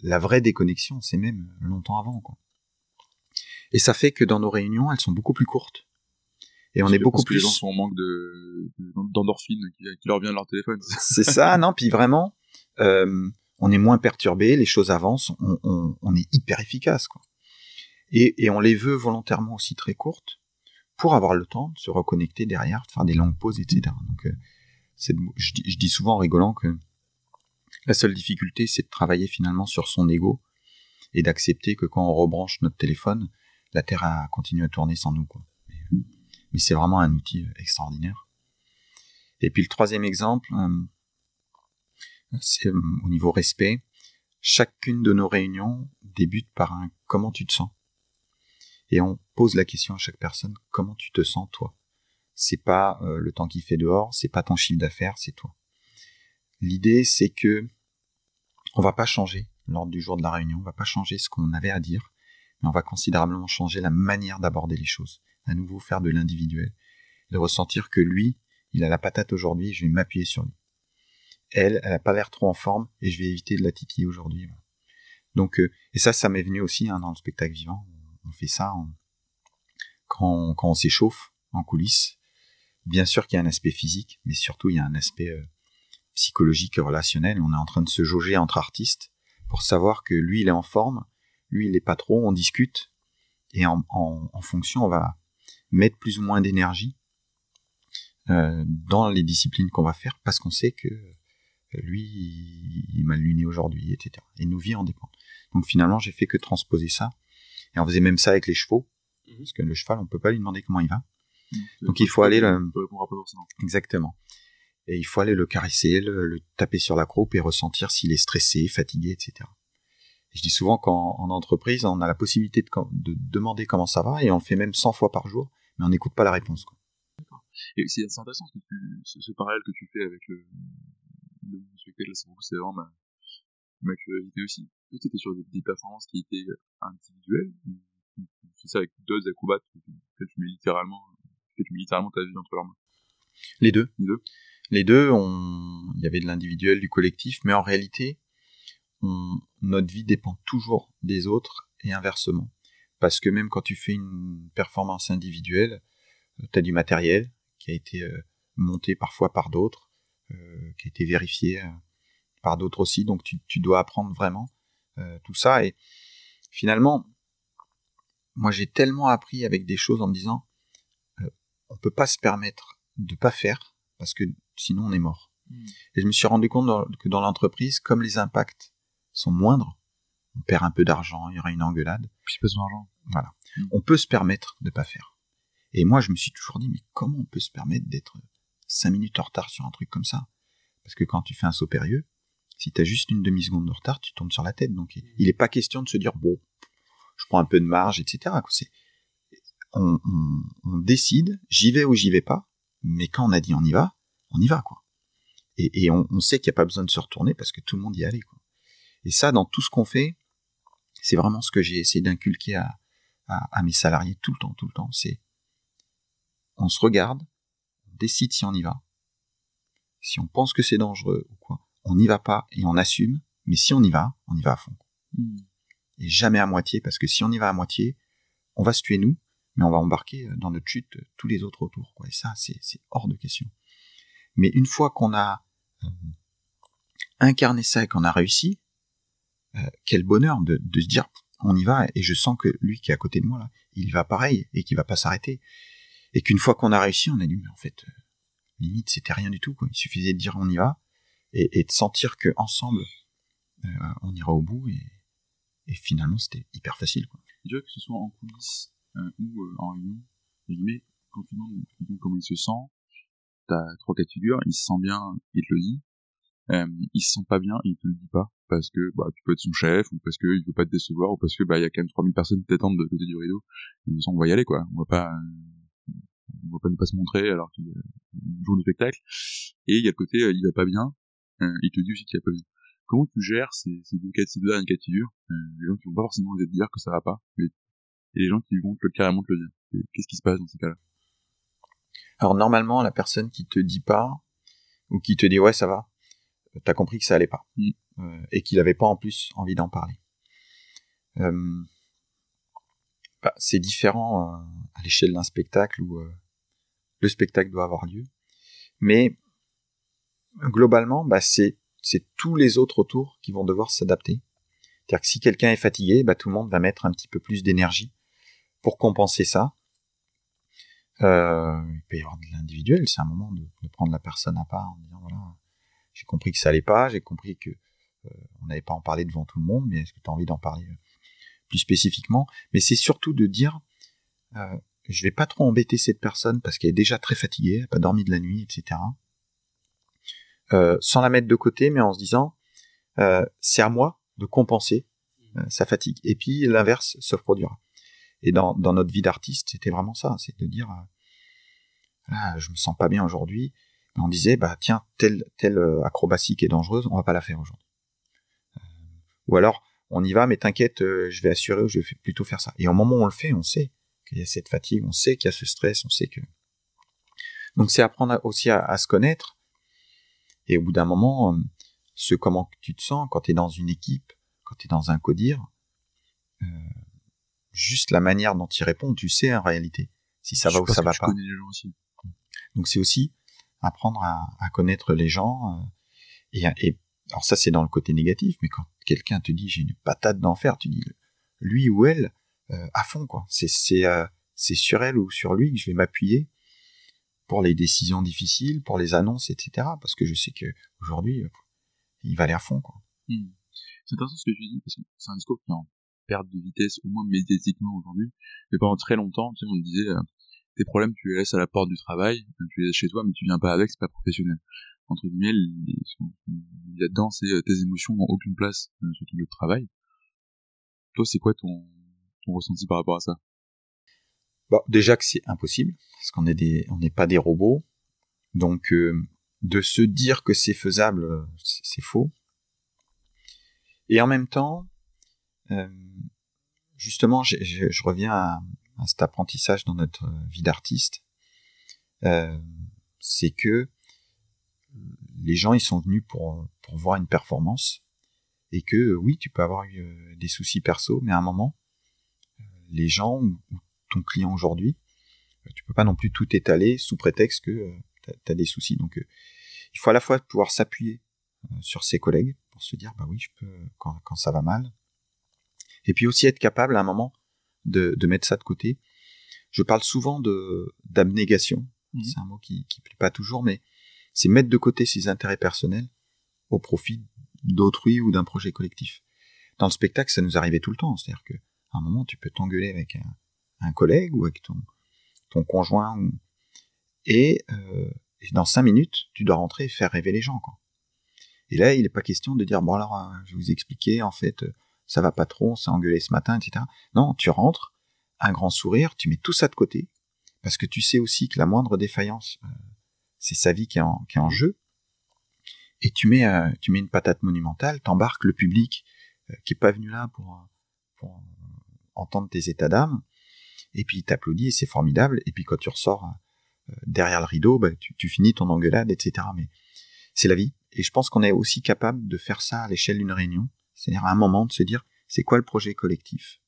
Speaker 1: la vraie déconnexion, c'est même longtemps avant, quoi. Et ça fait que dans nos réunions, elles sont beaucoup plus courtes. Et on est beaucoup plus.
Speaker 2: les gens sont en manque de d'endorphine qui, qui, leur vient de leur téléphone.
Speaker 1: c'est ça, non Puis vraiment, euh, on est moins perturbé, les choses avancent, on, on, on, est hyper efficace, quoi. Et, et on les veut volontairement aussi très courtes pour avoir le temps de se reconnecter derrière, de faire des longues pauses, etc. Donc, euh, je, dis, je dis souvent en rigolant que la seule difficulté, c'est de travailler finalement sur son ego et d'accepter que quand on rebranche notre téléphone, la Terre a continué à tourner sans nous. Quoi. Mais, mais c'est vraiment un outil extraordinaire. Et puis le troisième exemple, euh, c'est euh, au niveau respect. Chacune de nos réunions débute par un comment tu te sens. Et on pose la question à chaque personne comment tu te sens toi? C'est pas euh, le temps qu'il fait dehors, c'est pas ton chiffre d'affaires, c'est toi. L'idée c'est que on va pas changer l'ordre du jour de la réunion, on va pas changer ce qu'on avait à dire, mais on va considérablement changer la manière d'aborder les choses. À nouveau faire de l'individuel, de ressentir que lui, il a la patate aujourd'hui, je vais m'appuyer sur lui. Elle, elle a pas l'air trop en forme et je vais éviter de la titiller aujourd'hui. Donc, euh, et ça, ça m'est venu aussi hein, dans le spectacle vivant. On fait ça quand, on, s'échauffe en coulisses. Bien sûr qu'il y a un aspect physique, mais surtout il y a un aspect euh, psychologique et relationnel. On est en train de se jauger entre artistes pour savoir que lui, il est en forme, lui, il est pas trop. On discute et en, fonction, on va mettre plus ou moins d'énergie euh, dans les disciplines qu'on va faire parce qu'on sait que euh, lui, il, m'a luné aujourd'hui, etc. Et nos vies en dépendent. Donc finalement, j'ai fait que transposer ça. Et on faisait même ça avec les chevaux, mhm. parce que le cheval, on peut pas lui demander comment il va. Donc il faut aller le... Exactement. Et il faut aller le caresser, le, taper sur la croupe et ressentir s'il est stressé, fatigué, etc. Et je dis souvent qu'en entreprise, on a la possibilité de, de, demander comment ça va et on le fait même 100 fois par jour, mais on n'écoute pas la réponse. Quoi.
Speaker 2: Et c'est intéressant ce, que tu, ce, ce, parallèle que tu fais avec le, le spectacle, c'est vraiment ma, ma curiosité aussi. Tu étais sur des, performances qui étaient individuelles, tu fais ça avec deux acrobates que tu mets littéralement, que tu mets littéralement ta vie entre leurs mains.
Speaker 1: Les deux.
Speaker 2: Les deux.
Speaker 1: Les deux, on... il y avait de l'individuel, du collectif, mais en réalité, on... notre vie dépend toujours des autres et inversement. Parce que même quand tu fais une performance individuelle, tu as du matériel, qui a été euh, monté parfois par d'autres, euh, qui a été vérifié euh, par d'autres aussi. Donc tu, tu, dois apprendre vraiment tout ça. Et finalement, moi j'ai tellement appris avec des choses en me disant, on peut pas se permettre de pas faire parce que sinon on est mort. Hmm. Et je me suis rendu compte que dans l'entreprise, comme les impacts sont moindres, on perd un peu d'argent, il y aura une engueulade.
Speaker 2: Puis pas d'argent.
Speaker 1: Voilà. Hmm. On peut se permettre de pas faire. Et moi, je me suis toujours dit, mais comment on peut se permettre d'être cinq minutes en retard sur un truc comme ça? Parce que quand tu fais un saut périlleux, si t'as juste une demi-seconde de retard, tu tombes sur la tête. Donc, il n'est pas question de se dire, bon, je prends un peu de marge, etc. On, on, on décide, j'y vais ou j'y vais pas, mais quand on a dit on y va, on y va, quoi. Et, et on, on, sait qu'il n'y a pas besoin de se retourner parce que tout le monde y allait, quoi. Et ça, dans tout ce qu'on fait, c'est vraiment ce que j'ai essayé d'inculquer à, à, à, mes salariés tout le temps, tout le temps. C'est on se regarde, on décide si on y va. Si on pense que c'est dangereux ou quoi, on n'y va pas et on assume. Mais si on y va, on y va à fond. Hmm. Et jamais à moitié, parce que si on y va à moitié, on va se tuer nous, mais on va embarquer euh, dans notre chute euh, tous les autres autour. Quoi. Et ça, c'est hors de question. Mais une fois qu'on a euh, incarné ça et qu'on a réussi, quel bonheur de, de, se dire on y va et je sens que lui qui est à côté de moi là, il va pareil et qu'il va pas s'arrêter et qu'une fois qu'on a réussi, on a dit mais en fait, euh, limite c'était rien du tout. Quoi. Il suffisait de dire on y va et, et de sentir que ensemble euh, on ira au bout et, et finalement c'était hyper facile. Quoi.
Speaker 2: Dirais que ce soit en coulisses euh, ou euh, en réunion, mais quand tu demandes comment il se sent, t'as trois cas de figure, il se sent bien, il te le dit. Euh, il se sent pas bien, il te le dit pas parce que bah tu peux être son chef ou parce que il veut pas te décevoir ou parce que bah il y a quand même 3000 personnes qui t'attendent de côté du rideau. Il me semble on va y aller quoi. On va pas on va pas ne pas se montrer alors qu'il a un jour de spectacle. Et il y a le côté, euh, il va pas bien, euh, il te dit aussi qu'il va pas bien. Comment tu gères ces, ces deux cas, ces deux derniers cas de figure? Euh, Les gens qui vont pas forcément te dire que ça va pas, mais et les gens qui vont te, carrément te le dire. Qu'est-ce qui se passe dans ces cas-là?
Speaker 1: Alors normalement, la personne qui te dit pas ou qui te dit ouais ça va, t'as compris que ça allait pas mm. euh, et qu'il avait pas en plus envie d'en parler. Bah, c'est différent à l'échelle d'un spectacle où le spectacle doit avoir lieu. Mais globalement, bah, c'est tous les autres autour qui vont devoir s'adapter. C'est-à-dire que si quelqu'un est fatigué, bah, tout le monde va mettre un petit peu plus d'énergie pour compenser ça, euh, il peut y avoir de l'individuel. C'est un moment de, prendre la personne à part en disant voilà, j'ai compris que ça allait pas, j'ai compris que euh, on n'avait pas en parler devant tout le monde, mais est-ce que tu as envie d'en parler euh, plus spécifiquement? Mais c'est surtout de dire euh, je vais pas trop embêter cette personne parce qu'elle est déjà très fatiguée, elle n'a pas dormi de la nuit, etc. Euh, sans la mettre de côté, mais en se disant euh, c'est à moi de compenser euh, sa fatigue. Et puis l'inverse se produira. Et dans, dans notre vie d'artiste, c'était vraiment ça, c'est de dire ah, je me sens pas bien aujourd'hui. On disait bah tiens telle telle acrobatie qui est dangereuse, on va pas la faire aujourd'hui. ou alors on y va, mais t'inquiète, je vais assurer ou je vais plutôt faire ça. Et au moment où on le fait, on sait qu'il y a cette fatigue, on sait qu'il y a ce stress, on sait que. Donc c'est apprendre aussi à, à, se connaître. Et au bout d'un moment, ce comment tu te sens quand tu es dans une équipe, quand tu es dans un codir, euh, juste la manière dont tu réponds, tu sais en réalité si ça
Speaker 3: Je
Speaker 1: va ou ça va pas.
Speaker 3: Les gens aussi.
Speaker 1: Donc c'est aussi apprendre à, à, connaître les gens. Euh, et, et, alors ça c'est dans le côté négatif, mais quand quelqu'un te dit j'ai une patate d'enfer, tu dis lui ou elle euh, à fond quoi. C'est c'est euh, c'est sur elle ou sur lui que je vais m'appuyer pour les décisions difficiles, pour les annonces, etc. Parce que je sais que aujourd'hui il va aller à fond.
Speaker 3: Hmm. C'est intéressant ce que tu dis parce que c'est un discours qui est en perte de vitesse au moins médiatiquement aujourd'hui. Mais pendant très longtemps, tu on me disait euh, tes problèmes tu les laisses à la porte du travail, tu les laisses chez toi, mais tu viens pas avec, c'est pas professionnel. Entre guillemets, là-dedans, c'est tes émotions n'ont aucune place sur ton lieu de travail. Toi, c'est quoi ton, ton ressenti par rapport à ça?
Speaker 1: Déjà que c'est impossible, parce qu'on est des, on n'est pas des robots, donc euh, de se dire que c'est faisable, c'est faux. Et en même temps, euh, justement, je, reviens à, cet apprentissage dans notre vie d'artiste, euh, c'est que les gens ils sont venus pour pour voir une performance. Et que oui tu peux avoir eu des soucis perso mais à un moment les gens ou ton client aujourd'hui, euh, tu peux pas non plus tout étaler sous prétexte que euh, tu as, des soucis. Donc euh, il faut à la fois pouvoir s'appuyer sur ses collègues pour se dire bah oui je peux quand, quand, ça va mal, et puis aussi être capable à un moment de, de mettre ça de côté. Je parle souvent de d'abnégation. Mmh. C'est un mot qui qui plaît pas toujours, mais c'est mettre de côté ses intérêts personnels au profit d'autrui ou d'un projet collectif. Dans le spectacle, ça nous arrivait tout le temps. C'est-à-dire que à un moment, tu peux t'engueuler avec un, un, collègue ou avec ton, conjoint. Euh, et, dans cinq minutes, tu dois rentrer et faire rêver les gens. Quoi. Et là, il n'est pas question de dire, bon alors, euh, je vais vous expliquer, en fait, euh, ça va pas trop, on s'est engueulé ce matin, etc. Non, tu rentres, un grand sourire, tu mets tout ça de côté, parce que tu sais aussi que la moindre défaillance, c'est sa vie qui est en, jeu. Et tu mets, une patate monumentale, t'embarques le public qui est pas venu là pour entendre tes états d'âme, et puis il t'applaudit et c'est formidable, et puis quand tu ressors euh, derrière le rideau, bah, tu, finis ton engueulade, etc. Mais c'est la vie, et je pense qu'on est aussi capable de faire ça à l'échelle d'une réunion, c'est-à-dire à un moment de se dire, c'est quoi le projet collectif?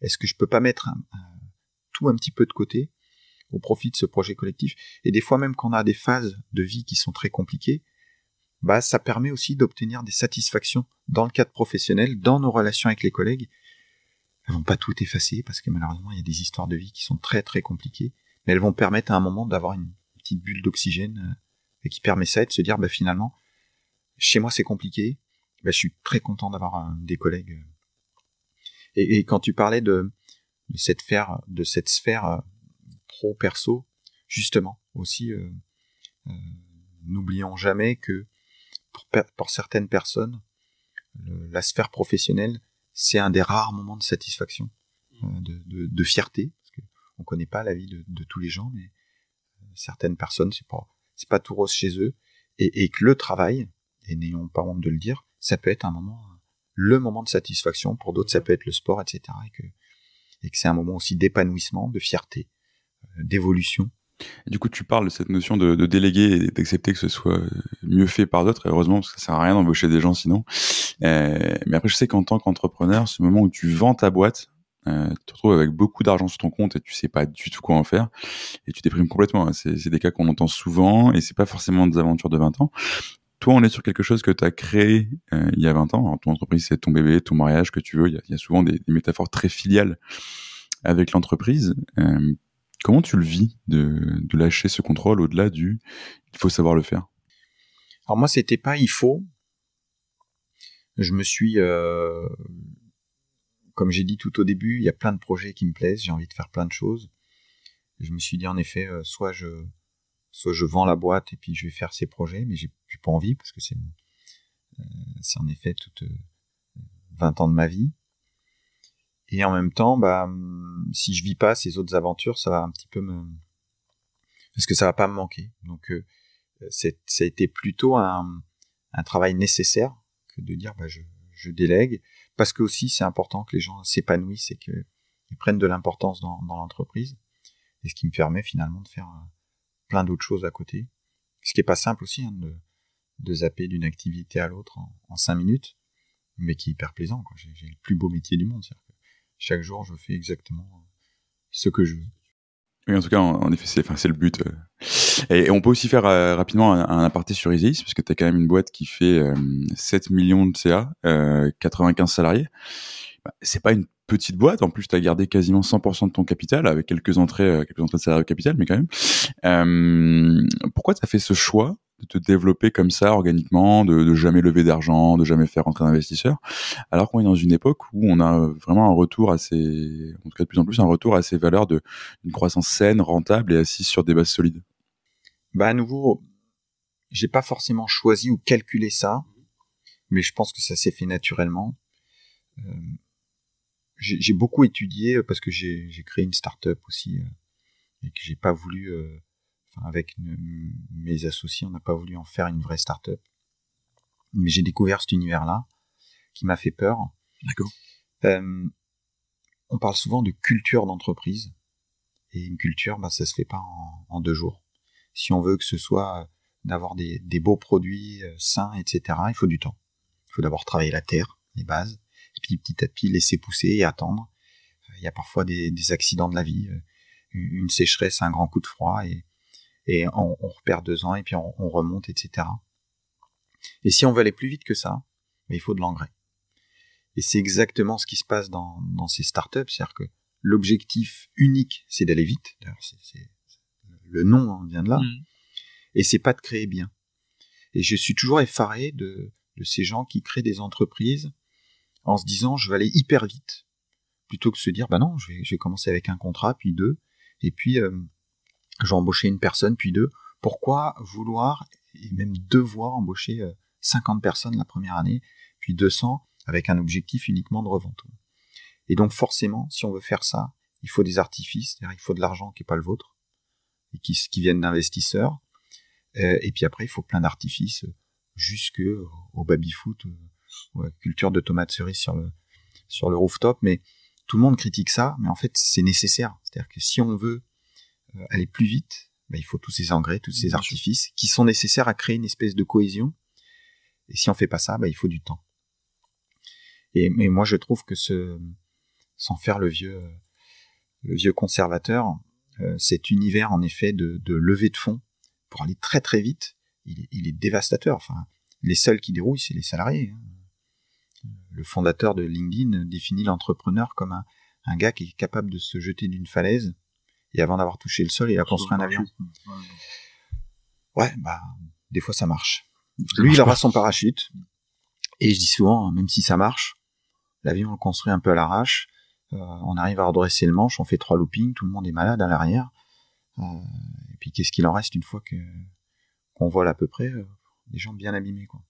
Speaker 1: Est-ce que je peux pas mettre tout un petit peu de côté au profit de ce projet collectif? Et des fois même quand on a des phases de vie qui sont très compliquées, bah ça permet aussi d'obtenir des satisfactions dans le cadre professionnel, dans nos relations avec les collègues, elles vont pas tout effacer parce que malheureusement il y a des histoires de vie qui sont très très compliquées, mais elles vont permettre à un moment d'avoir une petite bulle d'oxygène euh, et qui permet ça et de se dire bah finalement chez moi c'est compliqué, bah, je suis très content d'avoir euh, des collègues. Euh. Et, quand tu parlais de, cette sphère de cette sphère pro perso, justement aussi euh, euh, n'oublions jamais que pour, certaines personnes la sphère professionnelle c'est un des rares moments de satisfaction, euh, de, de, de, fierté, parce que on connaît pas la vie de, de tous les gens, mais euh, certaines personnes, c'est pas, c'est pas tout rose chez eux, et, et que le travail, et n'ayons pas honte de le dire, ça peut être un moment, le moment de satisfaction, pour d'autres ça peut être le sport, etc., et que, et que c'est un moment aussi d'épanouissement, de fierté, euh, d'évolution.
Speaker 2: Du coup, tu parles de cette notion de, de déléguer et d'accepter que ce soit mieux fait par d'autres, heureusement, parce que ça sert à rien d'embaucher des gens sinon. Euh, mais après, je sais qu'en tant qu'entrepreneur, ce moment où tu vends ta boîte, euh, tu te retrouves avec beaucoup d'argent sur ton compte et tu sais pas du tout quoi en faire et tu déprimes complètement. Hein. C'est des cas qu'on entend souvent et c'est pas forcément des aventures de 20 ans. Toi, on est sur quelque chose que tu as créé euh, il y a 20 ans. Alors, ton entreprise, c'est ton bébé, ton mariage, que tu veux. Il y a, il y a souvent des, des, métaphores très filiales avec l'entreprise. Euh, comment tu le vis de, lâcher ce contrôle au-delà du il faut savoir le faire
Speaker 1: Alors moi, c'était pas il faut. Je me suis, euh, comme j'ai dit tout au début, il y a plein de projets qui me plaisent. J'ai envie de faire plein de choses. Je me suis dit en effet, euh, soit je, soit je vends la boîte et puis je vais faire ces projets, mais j'ai pas envie parce que c'est, euh, c'est en effet toute 20 ans de ma vie. Et en même temps, bah, si je vis pas ces autres aventures, ça va un petit peu me, parce que ça va pas me manquer. Donc, euh, c'est, ça a été plutôt un, un travail nécessaire que de dire, bah, je, je délègue, parce que aussi c'est important que les gens s'épanouissent et qu'ils prennent de l'importance dans, dans l'entreprise. Et ce qui me permet finalement de faire euh, plein d'autres choses à côté. Ce qui est pas simple aussi, hein, de, de zapper d'une activité à l'autre en, en cinq minutes, mais qui est hyper plaisant. Quoi. J'ai, j'ai le plus beau métier du monde. Que chaque jour, je fais exactement ce que je veux.
Speaker 2: Oui, en tout cas, en, effet, c'est, le but. Euh. Et, on peut aussi faire euh, rapidement un, un, aparté sur Isis, parce que tu as quand même une boîte qui fait 7 millions de CA, 95 salariés. Bah, c'est pas une petite boîte. En plus, tu as gardé quasiment 100% de ton capital, avec quelques entrées, euh, quelques entrées de salaire de capital, mais quand même. Euh, pourquoi tu as fait ce choix de te développer comme ça organiquement, de, de jamais lever d'argent, de jamais faire rentrer d'investisseurs, alors qu'on est dans une époque où on a vraiment un retour à ces, en tout cas de plus en plus un retour à ces valeurs de une croissance saine, rentable et assise sur des bases solides.
Speaker 1: Bah à nouveau, j'ai pas forcément choisi ou calculé ça, mais je pense que ça s'est fait naturellement. Euh, j'ai beaucoup étudié euh, parce que j'ai créé une start-up aussi euh, et que j'ai pas voulu, euh, enfin avec mes associés, on n'a pas voulu en faire une vraie start-up. Mais j'ai découvert cet univers-là qui m'a fait peur.
Speaker 3: D'accord.
Speaker 1: Euh, on parle souvent de culture d'entreprise et une culture, bah, ça se fait pas en, en, deux jours. Si on veut que ce soit d'avoir des, des, beaux produits sains, etc., il faut du temps. Il faut d'abord travailler la terre, les bases puis petit à petit laisser pousser et attendre. Il y a parfois des, des accidents de la vie, euh, une sécheresse, un grand coup de froid, et, et on, on repère deux ans, et puis on, on, remonte, etc. Et si on veut aller plus vite que ça, ben, il faut de l'engrais. Et c'est exactement ce qui se passe dans, dans ces startups, c'est-à-dire que l'objectif unique, c'est d'aller vite. D'ailleurs, c'est, le nom hein, vient de là. Mmh. Et c'est pas de créer bien. Et je suis toujours effaré de, de ces gens qui créent des entreprises en se disant je vais aller hyper vite, plutôt que de se dire bah non, je vais, je vais commencer avec un contrat, puis deux, et puis euh, je vais embaucher une personne, puis deux. Pourquoi vouloir et même devoir embaucher 50 euh, personnes la première année, puis 200 avec un objectif uniquement de revente Et donc forcément, si on veut faire ça, il faut des artifices, c'est-à-dire il faut de l'argent qui n'est pas le vôtre, et qui, qui viennent d'investisseurs. Euh, et puis après, il faut plein d'artifices, jusque au baby-foot, ouais, culture de tomates cerises sur le sur le rooftop, mais tout le monde critique ça, mais en fait c'est nécessaire. C'est-à-dire que si on veut euh, aller plus vite, bah, il faut tous ces engrais, tous ces artifices qui sont nécessaires à créer une espèce de cohésion. Et si on fait pas ça, bah, il faut du temps. Et mais moi je trouve que ce sans faire le vieux le vieux conservateur, euh, cet univers en effet de, de levée de fonds pour aller très très vite, il est, il est dévastateur. Enfin, les seuls qui dérouillent, c'est les salariés. Hein le fondateur de LinkedIn définit l'entrepreneur comme un, un, gars qui est capable de se jeter d'une falaise et avant d'avoir touché le sol, il a construit un avion. Ouais, bah des fois ça marche. Lui, il aura son parachute. Et je dis souvent, même si ça marche, l'avion on le construit un peu à l'arrache. Euh, on arrive à redresser le manche, on fait trois loopings, tout le monde est malade à l'arrière. Euh, et puis qu'est-ce qu'il en reste une fois que qu'on vole à peu près euh, des gens bien abîmés quoi.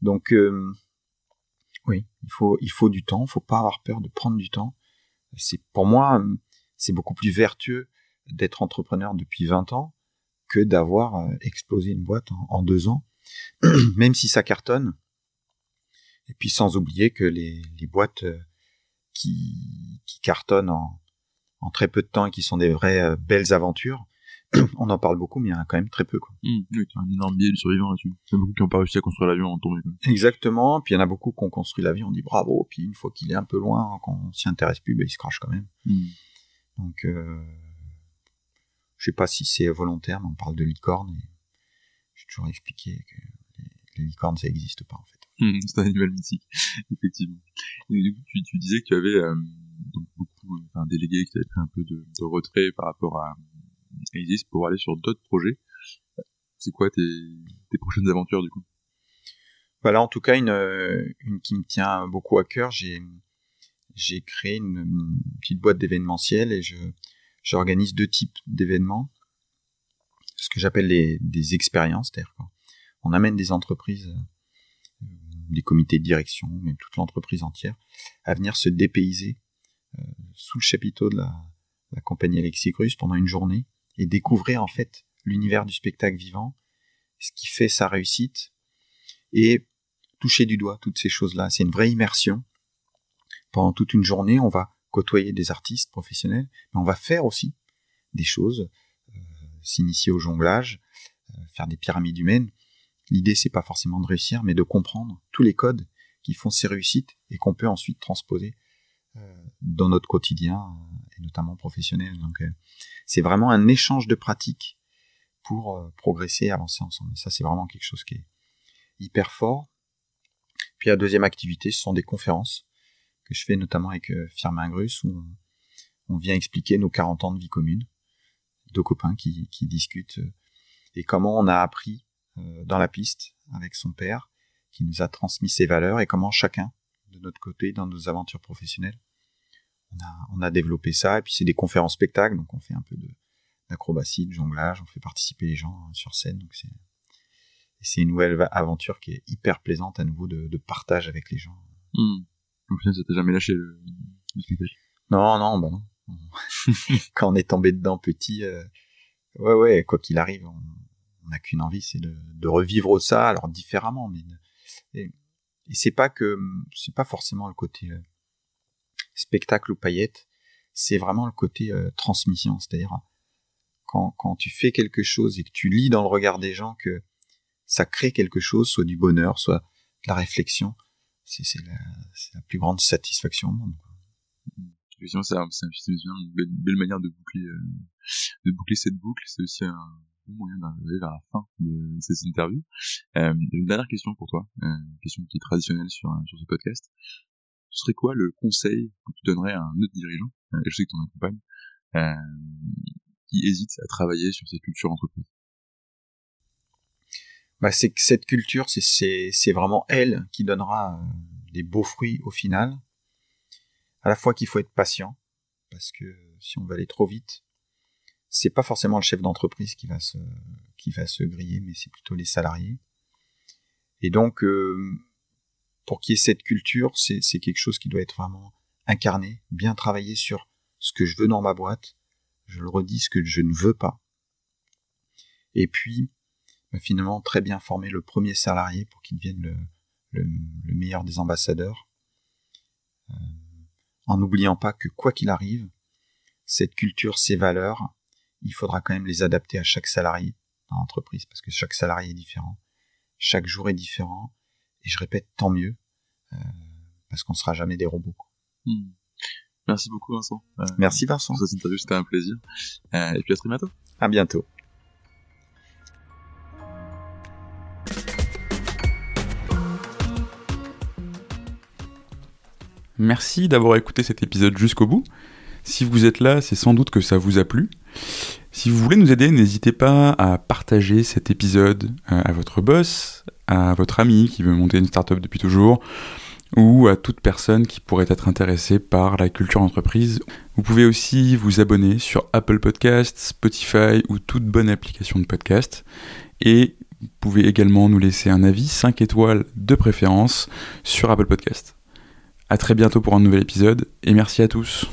Speaker 1: Donc euh, oui, il faut, il faut du temps, il faut pas avoir peur de prendre du temps. C'est, pour moi, c'est beaucoup plus vertueux d'être entrepreneur depuis 20 ans que d'avoir euh, explosé une boîte en, deux ans, même si ça cartonne. Et puis sans oublier que les, les boîtes euh, qui, qui cartonnent en, en, très peu de temps et qui sont des vraies euh, belles aventures, on en parle beaucoup, mais il y en a quand même très peu. Quoi.
Speaker 3: Mmh, oui, un énorme biais de survivants là-dessus. Il y en a beaucoup qui n'ont pas réussi à construire l'avion en tombée.
Speaker 1: Exactement, puis il y en a beaucoup qui ont construit l'avion, on dit bravo, puis une fois qu'il est un peu loin, qu'on s'y intéresse plus, ben, il se crache quand même. Mmh. Donc, euh, je sais pas si c'est volontaire, mais on parle de licorne, et j'ai toujours expliqué que les, les, licornes, ça n'existe pas en fait.
Speaker 3: Mmh, c'est un animal mythique, effectivement. Et du coup, tu, tu disais que tu avais euh, donc beaucoup, un délégué qui avait pris un peu de, de retrait par rapport à, Isis pour aller sur d'autres projets. C'est quoi tes, tes prochaines aventures du coup?
Speaker 1: Voilà, en tout cas une, une qui me tient beaucoup à cœur. J'ai j'ai créé une, petite boîte d'événementiel et je j'organise deux types d'événements. Ce que j'appelle les des expériences, c'est-à-dire on amène des entreprises des comités de direction, même toute l'entreprise entière, à venir se dépayser euh, sous le chapiteau de la, la compagnie Alexis Cruz pendant une journée et découvrir en fait l'univers du spectacle vivant, ce qui fait sa réussite et toucher du doigt toutes ces choses-là. C'est une vraie immersion. Pendant toute une journée, on va côtoyer des artistes professionnels, mais on va faire aussi des choses, euh, s'initier au jonglage, euh, faire des pyramides humaines. L'idée, c'est pas forcément de réussir, mais de comprendre tous les codes qui font ces réussites et qu'on peut ensuite transposer euh, dans notre quotidien et notamment professionnel. Donc, c'est vraiment un échange de pratiques pour progresser, avancer ensemble. Et ça, c'est vraiment quelque chose qui est hyper fort. Puis la deuxième activité, ce sont des conférences que je fais notamment avec Firmin Grus où on, vient expliquer nos 40 ans de vie commune, deux copains qui, discutent et comment on a appris euh, dans la piste avec son père, qui nous a transmis ses valeurs et comment chacun, de notre côté, dans nos aventures professionnelles, on a, développé ça. Et puis c'est des conférences spectacles, donc on fait un peu d'acrobatie, de jonglage, on fait participer les gens hein, sur scène. Donc c'est une nouvelle aventure qui est hyper plaisante à nouveau de, partage avec les gens.
Speaker 3: Mmh. Ça t'a jamais lâché le, spectacle
Speaker 1: Non, non, bah non. Quand on est tombé dedans petit, euh, ouais, ouais, quoi qu'il arrive, on, n'a qu'une envie, c'est de, de, revivre ça, alors différemment, mais et, et c'est pas que c'est pas forcément le côté euh, spectacle ou paillette, c'est vraiment le côté euh, transmission, c'est-à-dire quand, quand tu fais quelque chose et que tu lis dans le regard des gens que ça crée quelque chose, soit du bonheur, soit de la réflexion, c'est la, la, plus grande satisfaction au monde.
Speaker 3: Effectivement, c'est une belle, manière de boucler, euh, de boucler cette boucle. C'est aussi un, moyen d'arriver vers la fin de cette interview. Euh, une dernière question pour toi, euh, une question qui est traditionnelle sur, sur ce podcast. Ce serait quoi le conseil que tu donnerais à un autre dirigeant, euh, et je sais que tu en accompagnes, euh, qui hésite à travailler sur cette culture entreprise
Speaker 1: bah, c'est que cette culture, c'est vraiment elle qui donnera euh, des beaux fruits au final. À la fois qu'il faut être patient, parce que si on va aller trop vite, c'est pas forcément le chef d'entreprise qui va se griller, mais c'est plutôt les salariés. Et donc, euh, pour qu'il y ait cette culture, c'est quelque chose qui doit être vraiment incarné, bien travaillé sur ce que je veux dans ma boîte. Je le redis, ce que je ne veux pas. Et puis, finalement, très bien former le premier salarié pour qu'il devienne le, le, le, meilleur des ambassadeurs. Euh, en n'oubliant pas que quoi qu'il arrive, cette culture, ces valeurs, il faudra quand même les adapter à chaque salarié dans l'entreprise, parce que chaque salarié est différent, chaque jour est différent, et je répète, tant mieux, euh, parce qu'on sera jamais des robots.
Speaker 3: Hmm. Merci beaucoup Vincent.
Speaker 1: Euh, Merci Vincent.
Speaker 3: Pour cette interview, c'était un plaisir. Euh, et puis à très bientôt.
Speaker 1: À bientôt.
Speaker 2: Merci d'avoir écouté cet épisode jusqu'au bout. Si vous êtes là, c'est sans doute que ça vous a plu. Si vous voulez nous aider, n'hésitez pas à partager cet épisode euh, à votre boss, à votre ami qui veut monter une startup depuis toujours, ou à toute personne qui pourrait être intéressée par la culture entreprise. Vous pouvez aussi vous abonner sur Apple Podcasts, Spotify ou toute bonne application de podcast. Et vous pouvez également nous laisser un avis 5 étoiles de préférence sur Apple Podcasts. A très bientôt pour un nouvel épisode et merci à tous.